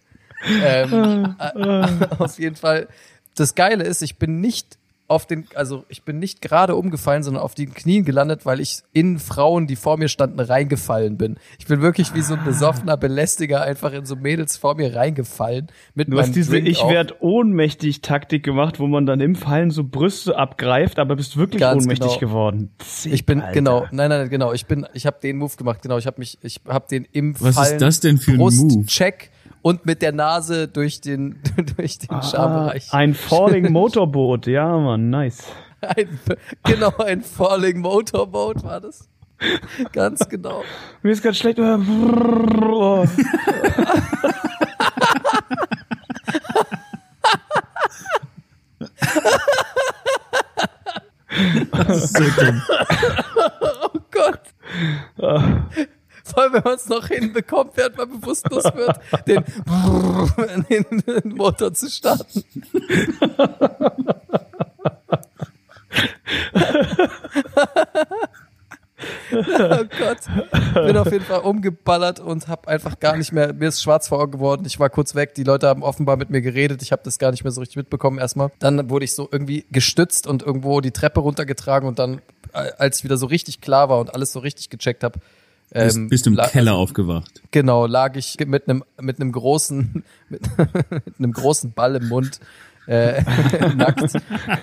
Ähm, äh, [LAUGHS] auf jeden Fall. Das Geile ist, ich bin nicht auf den, also ich bin nicht gerade umgefallen, sondern auf den Knien gelandet, weil ich in Frauen, die vor mir standen, reingefallen bin. Ich bin wirklich wie so ein besoffener Belästiger einfach in so Mädels vor mir reingefallen. Mit Du meinem hast diese Drink Ich werd ohnmächtig Taktik gemacht, wo man dann im Fallen so Brüste abgreift, aber bist wirklich Ganz ohnmächtig genau. geworden. Ich bin Alter. genau, nein, nein, genau. Ich bin, ich habe den Move gemacht. Genau, ich habe mich, ich habe den im Was ist Fallen das denn für ein Move? Brustcheck und mit der Nase durch den [LAUGHS] durch den Ah, Schambereich. ein Falling Motorboot, ja, Mann, nice. Ein, genau, ein Falling Motorboat war das. Ganz genau. Mir ist ganz schlecht. Oh. [LAUGHS] Das ist so dumm. Oh Gott. Vor allem, wenn man es noch hinbekommt, während man bewusstlos wird, den, den Motor zu starten. oh Gott. Bin auf jeden Fall umgeballert und habe einfach gar nicht mehr, mir ist schwarz vor Augen geworden. Ich war kurz weg, die Leute haben offenbar mit mir geredet, ich habe das gar nicht mehr so richtig mitbekommen erstmal. Dann wurde ich so irgendwie gestützt und irgendwo die Treppe runtergetragen und dann, äh, als wieder so richtig klar war und alles so richtig gecheckt habe, ähm, bist du im Keller aufgewacht. Genau, lag ich mit einem mit einem großen [LAUGHS] mit, mit einem großen Ball im Mund äh, [LAUGHS] nackt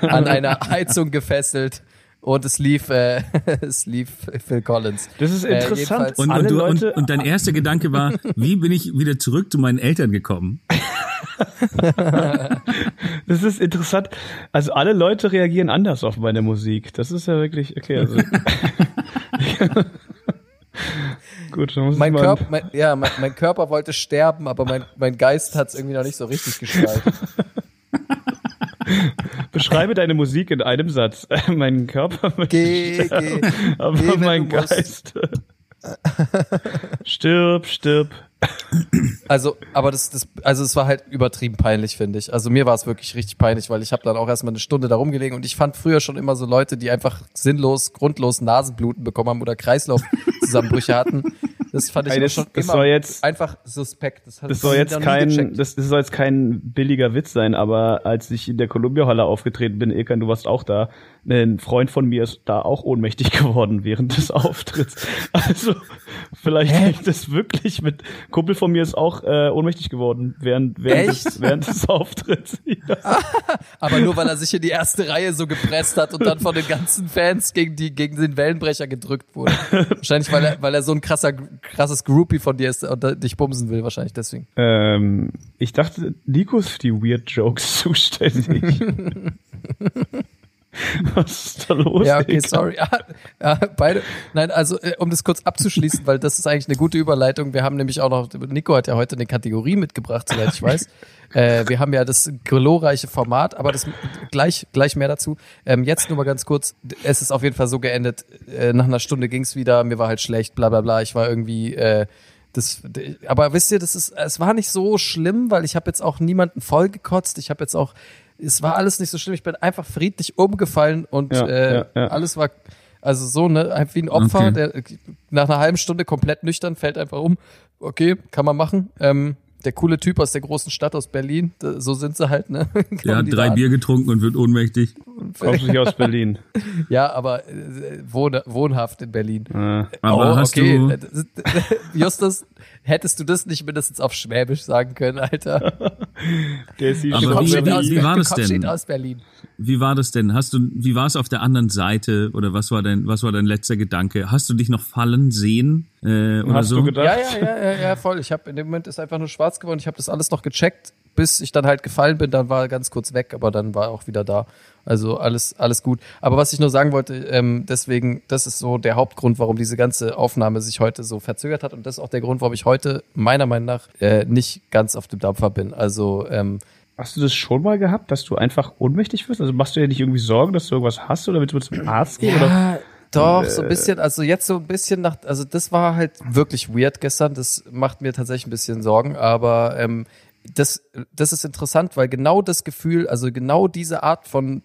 an einer Heizung gefesselt und es lief, äh, [LAUGHS] es lief Phil Collins. Das ist Äh, interessant. jedenfalls- Und, und, du, und, und dein erster Gedanke war, wie bin ich wieder zurück zu meinen Eltern gekommen? das ist interessant. Also alle Leute reagieren anders auf meine Musik. Das ist ja wirklich, okay, also. [LAUGHS] Gut, dann muss Mein. Körper, mein, ja, mein, mein Körper wollte sterben, aber mein, mein Geist hat es irgendwie noch nicht so richtig geschnallt. [LAUGHS] Beschreibe deine Musik in einem Satz. [LAUGHS] mein Körper möchte Geh, sterben, geh, aber geh, mein. Geist. stirb, stirb. Also, aber das, das, also es war halt übertrieben peinlich, finde ich. Also mir war es wirklich richtig peinlich, weil ich habe dann auch erstmal eine Stunde da rumgelegen und ich fand früher schon immer so Leute, die einfach sinnlos, grundlos Nasenbluten bekommen haben oder Kreislaufzusammenbrüche hatten. Das fand ich immer das- schon das immer jetzt- einfach suspekt. Das, Das soll jetzt kein, das, das soll jetzt kein billiger Witz sein, aber als ich in der Columbia Halle aufgetreten bin, Ilkan, du warst auch da, ein Freund von mir ist da auch ohnmächtig [LAUGHS] geworden während des Auftritts. Also, vielleicht hängt das wirklich mit, Kumpel von mir ist auch äh, ohnmächtig geworden während, während, des, während des Auftritts. [LAUGHS] Ja. [LAUGHS] Aber nur weil er sich in die erste Reihe so gepresst hat und dann von den ganzen Fans gegen die gegen den Wellenbrecher gedrückt wurde. Wahrscheinlich, weil er, weil er so ein krasser, krasses Groupie von dir ist und dich bumsen will, wahrscheinlich deswegen. Ähm, ich dachte, Nico ist für die Weird Jokes zuständig. [LAUGHS] Was ist da los? Ja, okay, sorry. Ja, ja, beide. Nein, also äh, um das kurz abzuschließen, weil das ist eigentlich eine gute Überleitung. Wir haben nämlich auch noch, Nico hat ja heute eine Kategorie mitgebracht, soweit ich weiß. [LAUGHS] äh, wir haben ja das glorreiche Format, aber das gleich, gleich mehr dazu. Ähm, jetzt nur mal ganz kurz. Es ist auf jeden Fall so geendet. Äh, nach einer Stunde ging's wieder, mir war halt schlecht, bla bla bla. Ich war irgendwie. Äh, das, aber wisst ihr, das ist, es war nicht so schlimm, weil ich habe jetzt auch niemanden vollgekotzt. Ich habe jetzt auch, es war alles nicht so schlimm. Ich bin einfach friedlich umgefallen und Ja, äh, ja, ja. alles war, also so, ne, einfach wie ein Opfer, Okay. der nach einer halben Stunde komplett nüchtern fällt einfach um. Okay, kann man machen. Ähm, der coole Typ aus der großen Stadt aus Berlin, da- so sind sie halt, ne? [LAUGHS] Der hat drei Bier getrunken und wird ohnmächtig. Kommst du nicht aus [LAUGHS] Berlin? Ja, aber äh, wohn, wohnhaft in Berlin. Äh, Aber hast du, Äh, [LAUGHS] Justus, hättest du das nicht mindestens auf Schwäbisch sagen können, Alter? [LAUGHS] der ist hier Aber schon wie- wie- aus, wie war das denn? aus Berlin. wie war das denn? Hast du, wie war es auf der anderen Seite oder was war dein, was war dein letzter Gedanke? Hast du dich noch fallen sehen äh, oder Hast so? du gedacht? Ja, ja, ja, ja, ja, voll. Ich habe in dem Moment ist einfach nur schwarz geworden. Ich habe das alles noch gecheckt, bis ich dann halt gefallen bin. Dann war er ganz kurz weg, aber dann war er auch wieder da. Also alles, alles gut. Aber was ich nur sagen wollte, ähm, deswegen, das ist so der Hauptgrund, warum diese ganze Aufnahme sich heute so verzögert hat. Und das ist auch der Grund, warum ich heute meiner Meinung nach äh, nicht ganz auf dem Dampfer bin. Also ähm, Hast du das schon mal gehabt, dass du einfach ohnmächtig wirst? Also machst du dir nicht irgendwie Sorgen, dass du irgendwas hast oder willst du zum Arzt gehen? Oder? Ja, doch, so ein bisschen, also jetzt so ein bisschen nach, also das war halt wirklich weird gestern, das macht mir tatsächlich ein bisschen Sorgen, aber ähm, das, das ist interessant, weil genau das Gefühl, also genau diese Art von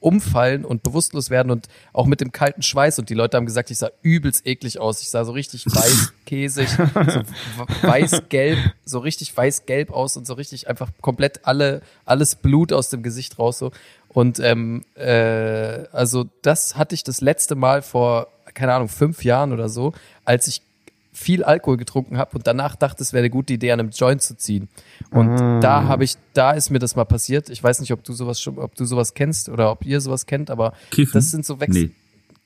umfallen und bewusstlos werden und auch mit dem kalten Schweiß und die Leute haben gesagt, ich sah übelst eklig aus. Ich sah so richtig weiß-käsig, [LAUGHS] so w- weiß-gelb, so richtig weiß-gelb aus und so richtig einfach komplett alle, alles Blut aus dem Gesicht raus so. Und ähm, äh, also das hatte ich das letzte Mal vor, keine Ahnung, fünf Jahren oder so, als ich viel Alkohol getrunken habe und danach dachte, es wäre eine gute Idee, an einem Joint zu ziehen. Und da habe ich, da ist mir das mal passiert. Ich weiß nicht, ob du sowas schon, ob du sowas kennst oder ob ihr sowas kennt, aber Kiffen? das sind so Wechsel. Nee.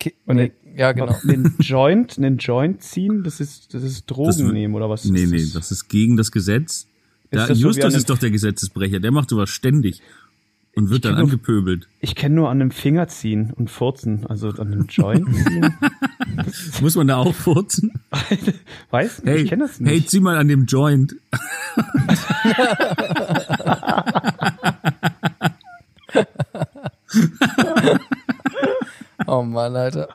Ki Und nee, ja, genau. Den Joint, einen Joint ziehen, das ist, das ist Drogen Das- nehmen oder was? Nee, ist nee, das? das ist gegen das Gesetz. Da, das so wie Justus den- ist doch der Gesetzesbrecher, der macht sowas ständig und wird dann kenn nur- angepöbelt. Ich kenne nur an einem Finger ziehen und furzen, also an einem Joint ziehen. [LAUGHS] Muss man da auch furzen? [LAUGHS] Weiß nicht, Hey, ich kenne das hey, nicht. zieh mal an dem Joint. [LAUGHS] Oh Mann, Alter.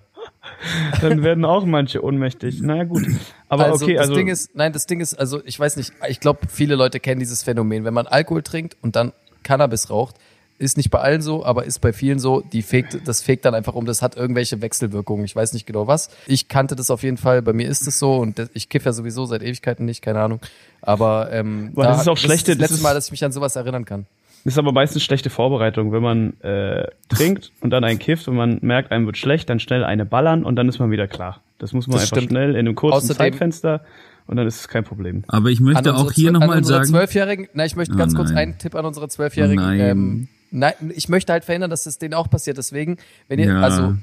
Dann werden auch manche ohnmächtig. Naja, gut. Aber also okay, das also. Ding ist, nein, das Ding ist, also ich weiß nicht, ich glaube, viele Leute kennen dieses Phänomen. Wenn man Alkohol trinkt und dann Cannabis raucht, ist nicht bei allen so, aber ist bei vielen so, die fegt, das fegt dann einfach um, das hat irgendwelche Wechselwirkungen. Ich weiß nicht genau was. Ich kannte das auf jeden Fall, bei mir ist es so und das- ich kiffe ja sowieso seit Ewigkeiten nicht, keine Ahnung. Aber ähm, Boah, das ist auch das schlechte- ist das das letzte ist- Mal, dass ich mich an sowas erinnern kann. ist aber meistens schlechte Vorbereitung. Wenn man äh, trinkt und dann einen kifft und man merkt, einem wird schlecht, dann schnell eine ballern und dann ist man wieder klar. Das muss man Das einfach stimmt. schnell in einem kurzen Außerdem- Zeitfenster und dann ist es kein Problem. Aber ich möchte unsere auch hier nochmal unsere sagen, Zwölfjährigen, nein, ich möchte Oh ganz kurz nein. einen Tipp an unsere Zwölfjährigen. Oh. Ähm, nein, ich möchte halt verhindern, dass es denen auch passiert. Deswegen, wenn ihr, Ja. also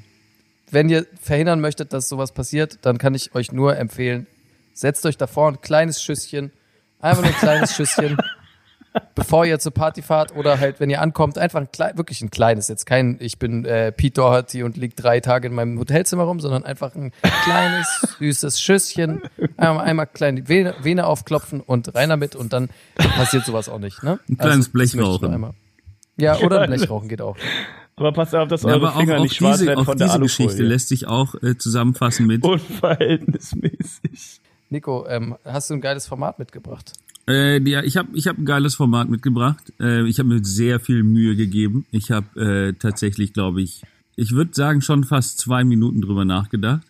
wenn ihr verhindern möchtet, dass sowas passiert, dann kann ich euch nur empfehlen, setzt euch davor ein kleines Schüsschen, einfach nur ein kleines Schüsschen, [LAUGHS] bevor ihr zur Party fahrt oder halt, wenn ihr ankommt, einfach ein klein, wirklich ein kleines, jetzt kein, ich bin äh, Pete Doherty und lieg drei Tage in meinem Hotelzimmer rum, sondern einfach ein kleines, [LAUGHS] süßes Schüsschen, einmal, einmal klein die Vene, Vene aufklopfen und rein damit und dann passiert sowas auch nicht. Ne? Ein kleines nur Blechrauchen. einmal. Ja, oder ein Blechrauchen geht auch. Aber passt auf, dass Ja, eure aber auch, Finger auch nicht schwarz diese, werden auch von der diese Geschichte lässt sich auch äh, zusammenfassen mit Unverhältnismäßig. Nico, ähm, hast du ein geiles Format mitgebracht? Äh, ja, ich habe ich hab ein geiles Format mitgebracht. Äh, ich habe mir sehr viel Mühe gegeben. Ich habe äh, tatsächlich, glaube ich, ich würde sagen, schon fast zwei Minuten drüber nachgedacht.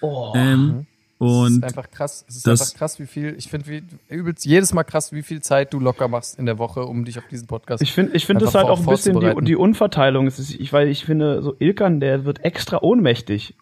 Oh. Ähm, Es ist und einfach krass. Es ist einfach krass, wie viel, ich finde, wie übelst jedes Mal krass, wie viel Zeit du locker machst in der Woche, um dich auf diesen Podcast. Ich finde, ich finde das halt auch ein bisschen die, die Unverteilung. Es ist, ich, weil ich finde, so Ilkan, der wird extra ohnmächtig.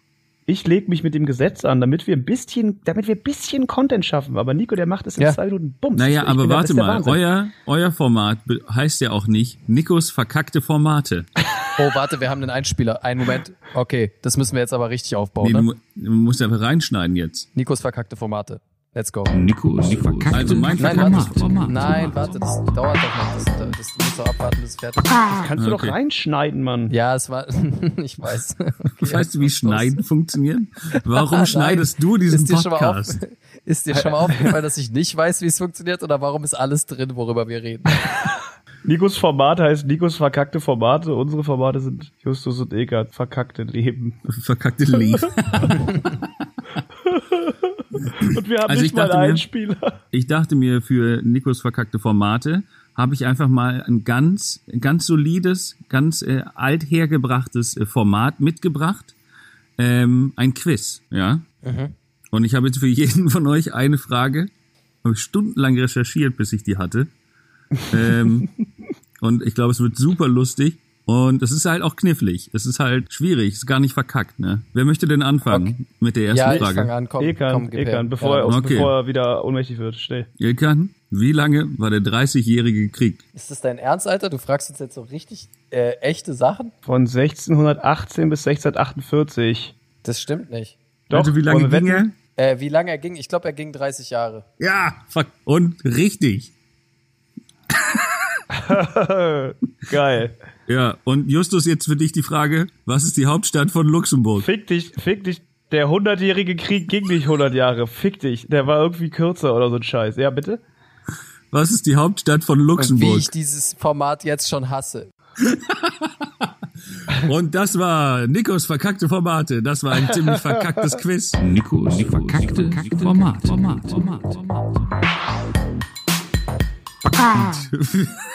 Ich lege mich mit dem Gesetz an, damit wir ein bisschen, damit wir ein bisschen Content schaffen. Aber Nico, der macht es in Ja. zwei Minuten. Bums. naja, Ich aber warte mal, euer, euer Format heißt ja auch nicht Nikos verkackte Formate. [LAUGHS] oh, warte, wir haben einen Einspieler. Einen Moment. Okay, das müssen wir jetzt aber richtig aufbauen. Nee, du, ne? du musst einfach reinschneiden jetzt. Nikos verkackte Formate. Let's go. Nikos verkackte Also mein Nein, Format. warte, Format. nein, warte, das dauert doch noch. Das, das, das musst du abwarten, bis es fertig ist. Kannst du Okay. doch reinschneiden, Mann. Ja, es war, [LAUGHS] ich weiß. Okay, Weißt du, wie ist? Schneiden funktioniert? Warum [LAUGHS] Nein. schneidest du diesen ist dir, schon mal auf, Podcast? ist dir schon mal aufgefallen, dass ich nicht weiß, wie es funktioniert oder warum ist alles drin, worüber wir reden? [LAUGHS] Nikos Format heißt Nikos verkackte Formate. Unsere Formate sind Justus und Eckart verkackte Leben. Verkackte Lied. [LAUGHS] Und wir haben Also nicht ich mal dachte mir- einen Spieler. Ich dachte mir, für Nikos verkackte Formate habe ich einfach mal ein ganz, ganz solides, ganz äh, althergebrachtes äh, Format mitgebracht. Ähm, ein Quiz, ja. Und ich habe jetzt für jeden von euch eine Frage. Habe ich stundenlang recherchiert, bis ich die hatte. ähm, [LAUGHS] und ich glaube, es wird super lustig. Und es ist halt auch knifflig. Es ist halt schwierig. Es ist gar nicht verkackt, ne? Wer möchte denn anfangen mit der ersten ja, ich Frage? fange an, komm, Eckart, komm. Eckart, bevor, Ja, er, Okay. bevor er wieder ohnmächtig wird. Schnell. Ilkan, wie lange war der 30-jährige Krieg? Ist das dein Ernst, Alter? Du fragst uns jetzt so richtig äh, echte Sachen? Von 1618 bis 1648. Das stimmt nicht. Doch, also wie lange ging er? Äh, wie lange er ging? Ich glaube, er ging 30 Jahre. Ja, fuck. Und richtig. [LAUGHS] [LAUGHS] Geil. Ja, und Justus, jetzt für dich die Frage, was ist die Hauptstadt von Luxemburg? Fick dich, fick dich. Der hundertjährige Krieg ging nicht 100 Jahre. Fick dich. Der war irgendwie kürzer oder so ein Scheiß. Ja, bitte? Was ist die Hauptstadt von Und wie Luxemburg? ich dieses Format jetzt schon hasse. [LAUGHS] Und das war Nikos verkackte Formate. Das war ein ziemlich verkacktes Quiz. [LAUGHS] Nikos verkackte Format. Format. Format. [LAUGHS]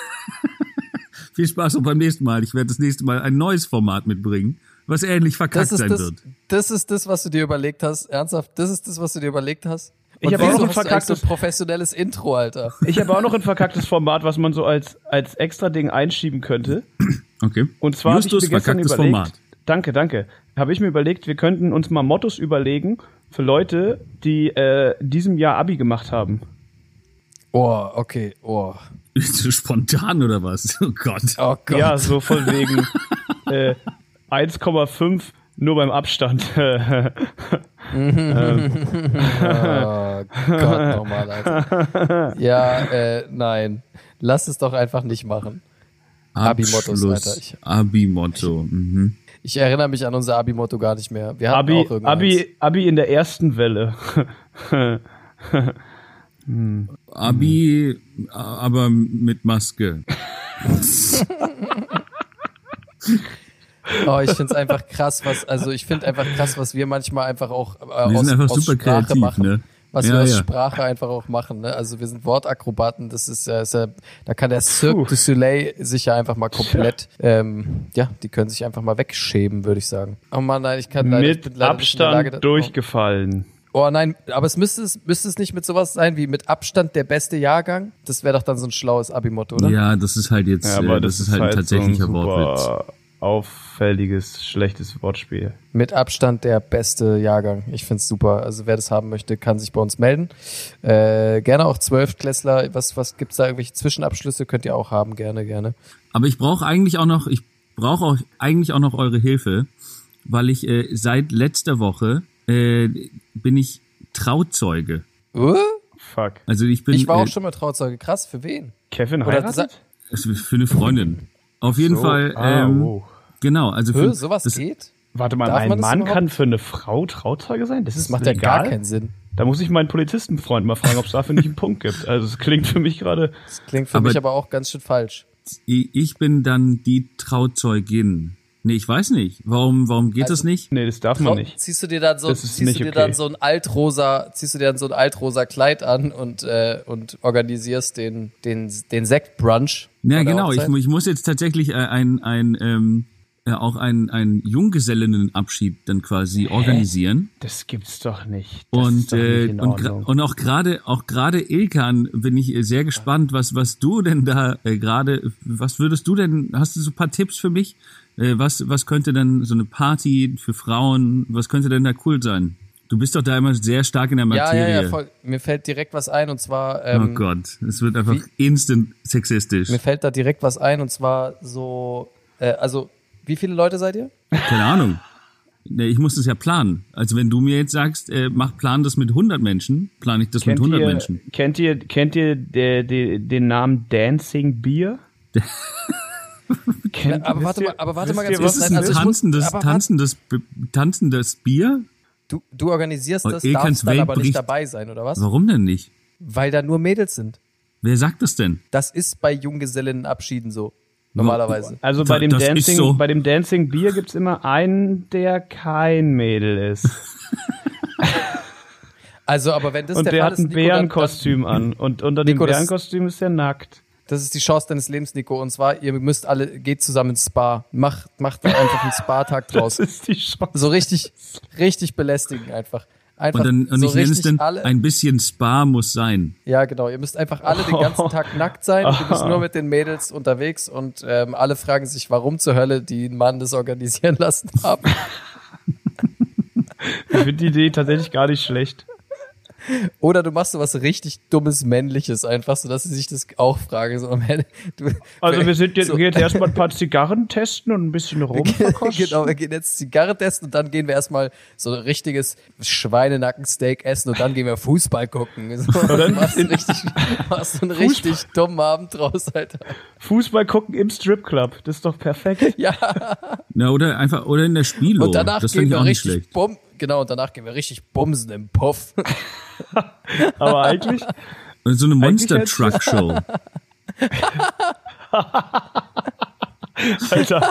Viel Spaß und beim nächsten Mal. Ich werde das nächste Mal ein neues Format mitbringen, was ähnlich verkackt sein das, wird. das ist das, was du dir überlegt hast. Ernsthaft, das ist das, was du dir überlegt hast. Ich Und hab auch wieso noch ein verkacktes- ein professionelles Intro, Alter. Ich habe auch noch ein verkacktes Format, was man so als, als extra Ding einschieben könnte. Okay. Und zwar habe ich Justus mir gestern verkacktes überlegt. Format. Danke, danke. Habe ich mir überlegt, wir könnten uns mal Mottos überlegen für Leute, die äh, diesem Jahr Abi gemacht haben. Oh, okay, oh. [LAUGHS] So spontan oder was? [LAUGHS] Oh Gott. Oh Gott. Ja, so von wegen [LAUGHS] äh, 1,5 nur beim Abstand. Oh Gott, nochmal, Alter. Ja, äh, nein. Lass es doch einfach nicht machen. Abi-Mottos. Alter. Ich- Abi-Motto. Mhm. Ich erinnere mich an unser Abi-Motto gar nicht mehr. Wir hatten Abi, auch irgendeins. Abi, Abi in der ersten Welle. Abi, aber mit Maske. [LAUGHS] Oh, ich find's einfach krass, was, also ich find einfach krass, was wir manchmal einfach auch äh, Wir aus, einfach aus super Sprache kreativ, machen. ne? Was Ja, wir aus ja. Sprache einfach auch machen, ne? Also wir sind Wortakrobaten, das ist, äh, ist ja, da kann der Cirque du Soleil sich ja einfach mal komplett, ähm, ja, die können sich einfach mal wegschämen, würde ich sagen. Oh Mann, nein, ich kann leider, ich bin Mit leider nicht in der Lage, Abstand durchgefallen. Oh nein, aber es müsste es, müsste es nicht mit sowas sein wie mit Abstand der beste Jahrgang? Das wäre doch dann so ein schlaues Abi-Motto, oder? Ja, das ist halt jetzt, Ja, aber äh, das, ist halt ein tatsächlicher so ein Wortwitz. super auffälliges, schlechtes Wortspiel. Mit Abstand der beste Jahrgang. Ich find's super. Also wer das haben möchte, kann sich bei uns melden. Äh, gerne auch Zwölftklässler. Was, was gibt's da? Irgendwelche Zwischenabschlüsse könnt ihr auch haben. Gerne, gerne. Aber ich brauche eigentlich auch noch, ich brauche auch eigentlich auch noch eure Hilfe, weil ich äh, seit letzter Woche äh, bin ich Trauzeuge. Uh? Fuck. Also ich bin Ich war äh, auch schon mal Trauzeuge. Krass, für wen? Kevin Oder heiratet? für eine Freundin. Auf jeden So. Fall. Ah, Ähm, wow. Genau, also Hö, für, sowas das, geht? Warte mal, Darf ein Mann kann für eine Frau Trauzeuge sein? Das, Das ist macht ja gar keinen Sinn. Da muss ich meinen Polizistenfreund mal fragen, ob es dafür nicht einen Punkt gibt. Also es klingt für mich gerade. Das klingt für Aber- mich aber auch ganz schön falsch. ich bin dann die Trauzeugin. Nee, ich weiß nicht. Warum, warum geht das Also- nicht? Nee, das darf man nicht. Ziehst du dir dann so, Das ziehst nicht du dir okay. dann so ein altrosa, ziehst du dir dann so ein altrosa Kleid an und äh, und organisierst den den den Sektbrunch. Ja, genau. Ich, ich muss jetzt tatsächlich äh, ein, ein, ähm, äh, auch ein, ein Junggesellinnenabschied dann quasi organisieren. Das gibt's doch nicht. Das ist Und, doch nicht äh, in und, und auch gerade auch gerade Ilkan bin ich äh, sehr gespannt, was was du denn da äh, gerade was würdest du denn hast du so ein paar Tipps für mich? Äh, was was könnte denn so eine Party für Frauen, was könnte denn da cool sein? Du bist doch da immer sehr stark in der ja, Materie. ja, ja, voll. Mir fällt direkt was ein und zwar ähm, oh Gott, es wird einfach instant sexistisch. mir fällt da direkt was ein und zwar so äh, also wie viele Leute seid ihr? Keine Ahnung. Nee, ich muss das ja planen. Also wenn du mir jetzt sagst, äh, mach plan das mit 100 Menschen, plane ich das kennt mit 100 ihr, Menschen. Kennt ihr, kennt ihr der, der, den Namen Dancing Beer? [LAUGHS] kennt, aber warte ihr- mal- aber warte mal ganz ihr, kurz, was Das ist nein, ein also ich muss- tanzendes, tanzendes, tanzendes Bier? Du du organisierst Und das, Ilkans darfst dann Welt aber nicht bricht- dabei sein oder was? Warum denn nicht? Weil da nur Mädels sind. Wer sagt das denn? Das ist bei Junggesellinnenabschieden so normalerweise. Also bei dem Das Dancing, so. bei dem Dancing Beer gibt's immer einen, der kein Mädel ist. [LAUGHS] Also, aber wenn das und der, der Fall hat ist, ein Nico, dann, dann, Bärenkostüm an. Und unter dem Nico, das- Bärenkostüm ist er nackt. Das ist die Chance deines Lebens, Nico. Und zwar, ihr müsst alle, geht zusammen ins Spa. Macht, macht da einfach einen Spa-Tag draus. Das ist die Chance. So richtig, richtig belästigen einfach. Einfach Und, dann, und so ich nenne es richtig dann, alle. ein bisschen Spa muss sein. ja, genau. Ihr müsst einfach alle den ganzen Tag nackt sein. Und ihr bist nur mit den Mädels unterwegs und ähm, alle fragen sich, warum zur Hölle die einen Mann das organisieren lassen haben. Ich finde die Idee tatsächlich gar nicht schlecht. Oder du machst so was richtig dummes Männliches einfach, so dass sie sich das auch fragen. So, Ende, du, Also wir sind jetzt, so, jetzt erstmal ein paar Zigarren testen und ein bisschen rumverkosten. Genau, wir gehen jetzt Zigarre testen und dann gehen wir erstmal so ein richtiges Schweinenackensteak essen und dann gehen wir Fußball gucken. So, [LAUGHS] dann- machst du richtig, machst du einen richtig dummen Abend draus, Alter. Fußball gucken im Stripclub. Das ist doch perfekt. Ja, Ja, oder einfach, oder in der Spielo. und danach das gehen wir auch nicht richtig schlecht. bum, genau, und danach gehen wir richtig bumsen im Puff. [LAUGHS] Aber eigentlich, so eine Monster Truck Show. Alter.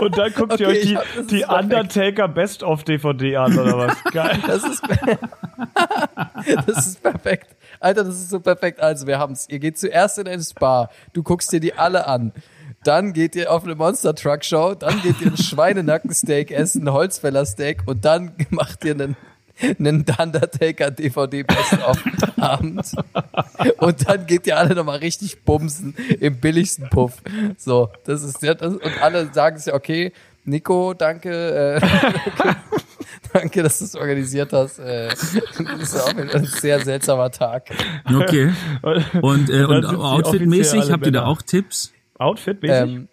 Und dann guckt ihr Okay, euch die, hab- die. Undertaker Best of DVD an, oder was? Geil. [LAUGHS] Das ist, [LAUGHS] das ist perfekt. Alter, das ist so perfekt. Also, wir haben's. Ihr geht zuerst in ein Spa. Du guckst dir die alle an. Dann geht ihr auf eine Monster Truck Show. Dann geht ihr ein [LAUGHS] Schweinenackensteak essen, ein Holzfäller Steak. Und dann [LAUGHS] macht ihr einen, einen Undertaker DVD Best of Abend. Und dann geht ihr alle nochmal richtig bumsen im billigsten Puff. So, das ist ja das. Und alle sagen es ja, okay, Nico, danke, äh, [LAUGHS] danke, dass du es organisiert hast. Äh, das ist auch ein sehr seltsamer Tag. Okay. Und, äh, und sie Outfit-mäßig, habt ihr da auch Tipps? Outfit-mäßig? Ähm,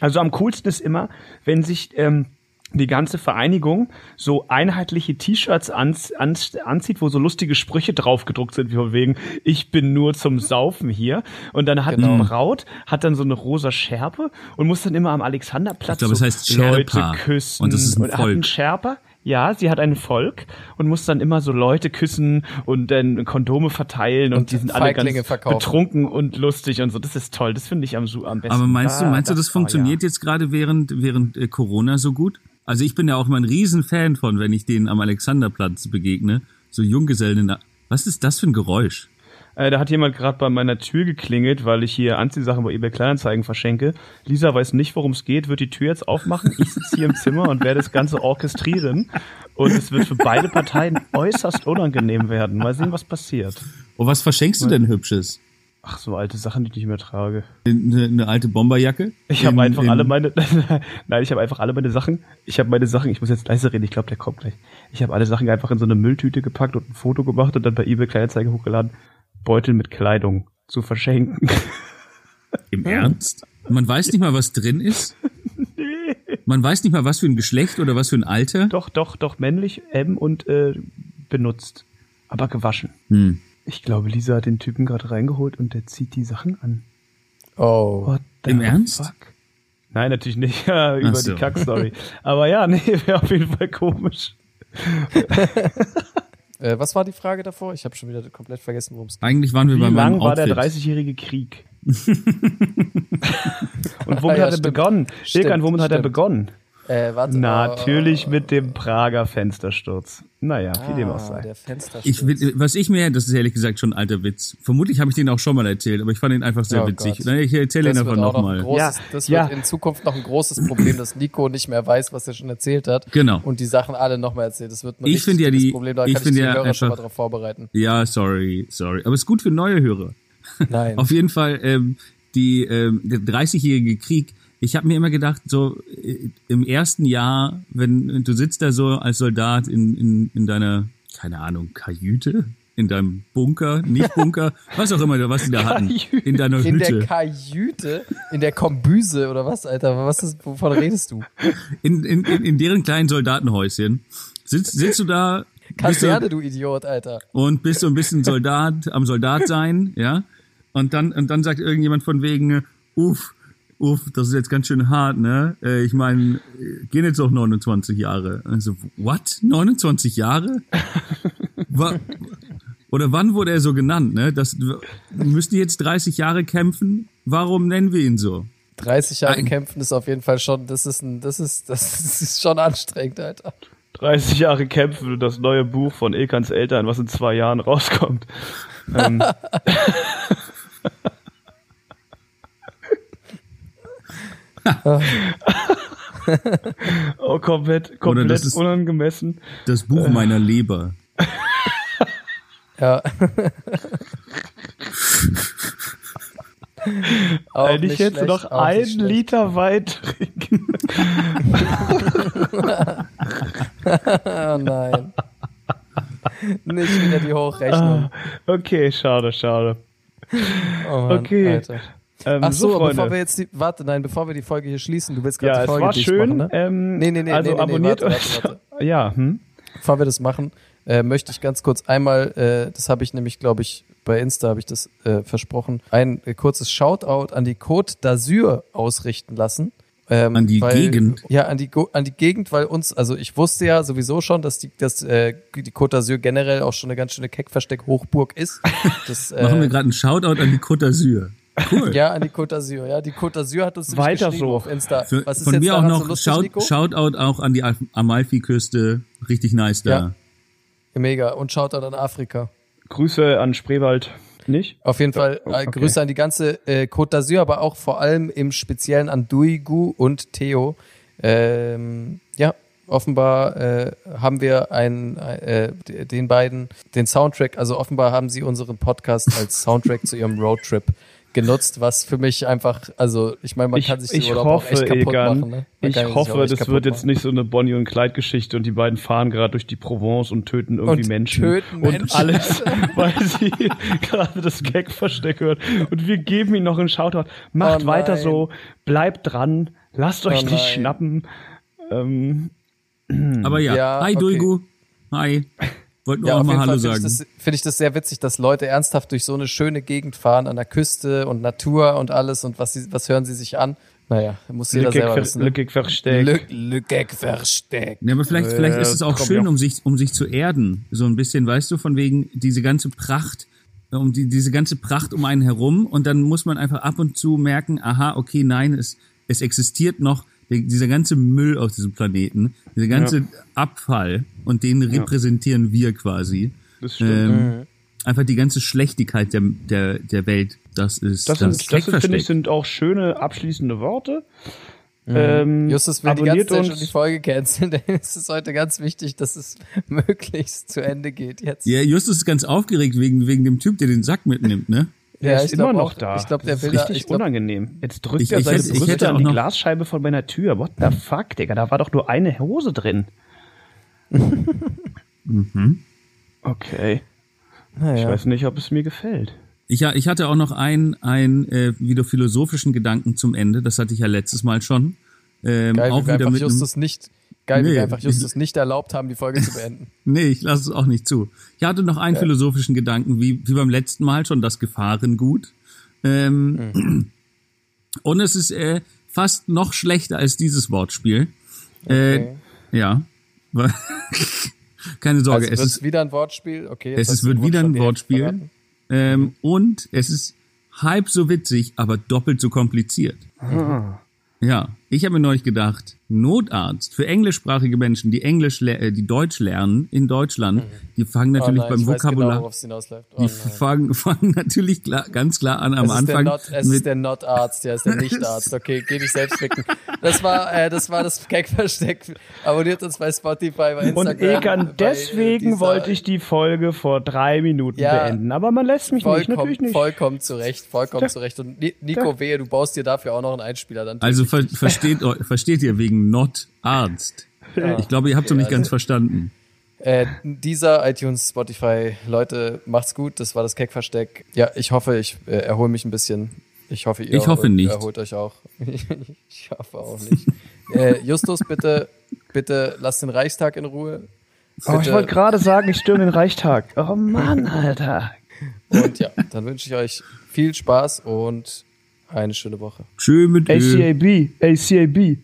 Also am coolsten ist immer, wenn sich ähm, die ganze Vereinigung so einheitliche T-Shirts ans, ans, anzieht, wo so lustige Sprüche draufgedruckt sind, wie von wegen, ich bin nur zum Saufen hier. Und dann hat Genau. die Braut, hat dann so eine rosa Schärpe und muss dann immer am Alexanderplatz Ich glaube, so heißt Leute küssen. Und das ist ein hat Volk. einen Sherpa. Ja, sie hat ein Volk und muss dann immer so Leute küssen und dann Kondome verteilen und, Und die sind alle ganz verkaufen. betrunken und lustig und so. Das ist toll. Das finde ich am, am besten. Aber meinst du, Ah, meinst du, das oh, funktioniert ja. jetzt gerade während, während äh, Corona so gut? Also ich bin ja auch immer ein Riesenfan von, wenn ich denen am Alexanderplatz begegne. So Junggesellen. in der- Was ist das für ein Geräusch? Äh, da hat jemand gerade bei meiner Tür geklingelt, weil ich hier Anziehsachen bei eBay Kleinanzeigen verschenke. Lisa weiß nicht, worum es geht, wird die Tür jetzt aufmachen. Ich sitze hier im Zimmer und werde das Ganze orchestrieren. Und es wird für beide Parteien äußerst unangenehm werden. Mal sehen, was passiert. Oh, was verschenkst du denn Hübsches? Ach, so alte Sachen, die ich nicht mehr trage. Eine, eine alte Bomberjacke? Ich habe In- einfach in- alle meine, [LAUGHS] nein, ich habe einfach alle meine Sachen. Ich habe meine Sachen. Ich muss jetzt leise reden. Ich glaube, der kommt gleich. Ich habe alle Sachen einfach in so eine Mülltüte gepackt und ein Foto gemacht und dann bei eBay Kleinanzeigen hochgeladen. Beutel mit Kleidung zu verschenken. [LAUGHS] Im Ernst? Man weiß nicht mal, was drin ist. [LAUGHS] Man weiß nicht mal, was für ein Geschlecht oder was für ein Alter. Doch, doch, doch, männlich, M und äh, benutzt. Aber gewaschen. Hm. Ich glaube, Lisa hat den Typen gerade reingeholt und der zieht die Sachen an. Oh. What the Im Ernst? Fuck? Nein, natürlich nicht. [LAUGHS] Ja, über so. die Kackstory. Aber ja, nee, wäre auf jeden Fall komisch. Äh, was war die Frage davor? Ich habe schon wieder komplett vergessen, worum es geht. Eigentlich waren wir Wie bei meinem lang war der Outfit. 30-jährige Krieg? [LAUGHS] Und womit Ja, hat er stimmt. begonnen? Stimmt, Ilkan, womit hat er stimmt. begonnen? Äh, warte. Natürlich äh, mit dem Prager Fenstersturz. Naja, wie dem auch ah, sei. Der Fenstersturz. Ich, was ich mir, das ist ehrlich gesagt schon ein alter Witz. Vermutlich habe ich den auch schon mal erzählt, aber ich fand ihn einfach sehr Oh witzig. Gott. Ich erzähle ihn einfach noch nochmal. großes, Ja, das ja. wird in Zukunft noch ein großes Problem, dass Nico nicht mehr weiß, was er schon erzählt hat. Genau. Und die Sachen alle nochmal erzählt. Das wird ein Ich richtig finde ja die- Problem, da ich kann ich finde die ja Hörer schon mal einfach- drauf vorbereiten. Ja, sorry, sorry. Aber es ist gut für neue Hörer. Nein. Auf jeden Fall, ähm, die, ähm, der 30-jährige Krieg. Ich habe mir immer gedacht, so äh, im ersten Jahr, wenn du sitzt da so als Soldat in, in, in deiner, keine Ahnung, Kajüte, in deinem Bunker, nicht Bunker, [LAUGHS] was auch immer, was die da hatten, in deiner in der Hütte, Kajüte, in der Kombüse oder was, Alter? Was ist, wovon redest du? in, in, in, deren kleinen Soldatenhäuschen, sitzt, sitzt du da bist du, Kaserne, du Idiot, Alter. und bist so ein bisschen Soldat am Soldat sein, ja, und dann und dann sagt irgendjemand von wegen, uff, uff, das ist jetzt ganz schön hart, ne? Äh, Ich meine, gehen jetzt auch 29 Jahre. Also, what? 29 Jahre? [LAUGHS] Wa Oder wann wurde er so genannt, ne? Das müssen die jetzt 30 Jahre kämpfen? Warum nennen wir ihn so? 30 Jahre Ein- kämpfen ist auf jeden Fall schon, das ist ein, das ist, das [LAUGHS] ist schon anstrengend, Alter. 30 Jahre kämpfen und das neue Buch von Ilkans Eltern, was in zwei Jahren rauskommt. ähm, [LAUGHS] oh, komplett, komplett das ist- unangemessen. Das Buch meiner Leber. Ja. Auch Eigentlich nicht jetzt schlecht, noch auch ein nicht schlecht. Liter Wein trinken. [LAUGHS] Oh nein. Nicht wieder die Hochrechnung. Ah, okay, schade, schade. Oh Mann, okay. Alter. Ähm, Ach so, Freunde. bevor wir jetzt die, warte, nein, bevor wir die Folge hier schließen, du willst gerade ja, die es Folge war dicht schön. machen, ne? ähm, Nee, nee, nee, also nee, nee, abonniert warte, euch. warte, [LAUGHS] Ja, hm? Bevor wir das machen, äh, möchte ich ganz kurz einmal, äh, das habe ich nämlich, glaube ich, bei Insta habe ich das äh, versprochen, ein äh, kurzes Shoutout an die Côte d'Azur ausrichten lassen. Ähm, An die weil, Gegend? Ja, an die, Go an die Gegend, weil uns, also ich wusste ja sowieso schon, dass die, dass, äh, die Côte d'Azur generell auch schon eine ganz schöne Keckversteck-Hochburg ist. [LAUGHS] Das, äh, Machen wir gerade einen Shoutout an die Côte d'Azur. Cool. ja, an die Côte d'Azur. Ja, die Côte d'Azur hat uns Weiter so. auf Insta. Für, Was ist von jetzt mir auch noch so lustig, Shout, Nico? Shoutout auch an die Al- Amalfi-Küste. Richtig nice da. Ja. Mega. Und Shoutout an Afrika. Grüße an Spreewald. Nicht? Auf jeden Fall äh, okay. Grüße an die ganze äh, Côte d'Azur, aber auch vor allem im Speziellen an Duigu und Theo. Ähm, ja, offenbar äh, haben wir ein, äh, den beiden den Soundtrack, also offenbar haben sie unseren Podcast als Soundtrack zu ihrem Roadtrip genutzt, was für mich einfach, also ich meine, man Ich, kann sich den Urlaub auch echt hoffe, kaputt Egan, machen. Ne? Ich hoffe, das wird jetzt machen. nicht so eine Bonnie und Clyde Geschichte und die beiden fahren gerade durch die Provence und töten irgendwie Und Menschen. töten und Menschen. alles, [LAUGHS] weil sie [LAUGHS] gerade das Gag-Versteck hört. Und wir geben ihnen noch einen Shoutout. Macht Oh weiter so, bleibt dran, lasst euch Oh nicht schnappen. Ähm, Aber ja, Ja, hi okay. Duigu. Hi. Wollte nur Ja, auch auf mal jeden Hallo Fall finde ich, sagen. das, finde ich das sehr witzig, dass Leute ernsthaft durch so eine schöne Gegend fahren, an der Küste und Natur und alles und was, sie, was hören sie sich an? Naja, muss jeder selber Lückig, wissen. ne? lückig versteckt. Lück, Lückeck versteckt. Ja, aber vielleicht, vielleicht Äh, ist es auch komm, schön, ja. um sich, um sich zu erden. So ein bisschen, weißt du, von wegen diese ganze Pracht, um die, diese ganze Pracht um einen herum. Und dann muss man einfach ab und zu merken, aha, okay, nein, es, es existiert noch dieser ganze Müll auf diesem Planeten, dieser ganze Ja. Abfall und den repräsentieren wir quasi. Das stimmt. Ähm, einfach die ganze Schlechtigkeit der, der, der Welt. Das ist Das, das, sind, das sind, finde ich, sind auch schöne abschließende Worte. Ähm, Justus will die ganze abonniert Zeit schon die Folge canceln, denn [LAUGHS] es ist heute ganz wichtig, dass es [LAUGHS] möglichst zu Ende geht jetzt. Ja, Justus ist ganz aufgeregt wegen, wegen dem Typ, der den Sack mitnimmt, ne? Der ist ich glaub immer noch auch, da. Ich glaube, der das will ist da, richtig ich glaub, unangenehm. Jetzt drückt Ich- er ich seine ich Brüste an die Glasscheibe von meiner Tür. What the fuck, Digga? Da war doch nur eine Hose drin. Mhm. Okay. Ich naja. weiß nicht, ob es mir gefällt. Ich, ja, ich hatte auch noch einen, einen äh, wieder philosophischen Gedanken zum Ende. Das hatte ich ja letztes Mal schon. Ähm, Geil, auch wie wir einfach Justus nicht, geil, wie Nee, wir einfach Justus nicht erlaubt haben, die Folge zu beenden. [LAUGHS] Nee, ich lasse es auch nicht zu. Ich hatte noch einen philosophischen Gedanken, wie, wie beim letzten Mal schon, das Gefahrengut. Ähm, Mhm. Und es ist äh, fast noch schlechter als dieses Wortspiel. Okay. Äh, ja. [LAUGHS] Keine Sorge, Also es wird ist es wieder ein Wortspiel? Okay. Es ist, wird wieder ein mir Wortspiel. Ähm, und es ist halb so witzig, aber doppelt so kompliziert. Ja, ich habe mir neulich gedacht, Notarzt für englischsprachige Menschen, die Englisch, äh, die Deutsch lernen in Deutschland, die fangen Oh natürlich nein, beim ich weiß Vokabular, Genau, worauf es hinausläuft. Oh die fangen, [LAUGHS] fangen natürlich klar, ganz klar an am Es Anfang Not, es ist der Not-Arzt, ja, ist der [LAUGHS] Nicht-Arzt. Okay, geh dich selbst ficken. Das war, äh, das war das Gag-Versteck. Abonniert uns bei Spotify, bei Und Instagram. Egan, bei, äh, deswegen dieser- wollte ich die Folge vor drei Minuten Ja, beenden. Aber man lässt mich nicht, vollkommen, natürlich nicht. vollkommen zurecht, vollkommen zurecht. Und Ni- Nico, wehe, du baust dir dafür auch noch einen Einspieler dann. also ver, versteht, versteht ihr wegen Not Arzt. Ich glaube, ihr habt es noch nicht ganz verstanden. Äh, dieser iTunes, Spotify, Leute, macht's gut. Das war das Keck-Versteck. Ja, ich hoffe, ich äh, erhole mich ein bisschen. Ich hoffe, ihr Ich hoffe erholt- nicht. erholt euch auch. [LAUGHS] ich hoffe auch nicht. äh, Justus, bitte, bitte lass den Reichstag in Ruhe. Oh, ich wollte gerade sagen, ich stürme den Reichtag. Oh Mann, Alter. Und ja, dann wünsche ich euch viel Spaß und eine schöne Woche. Tschö mit. ACAB, ACAB.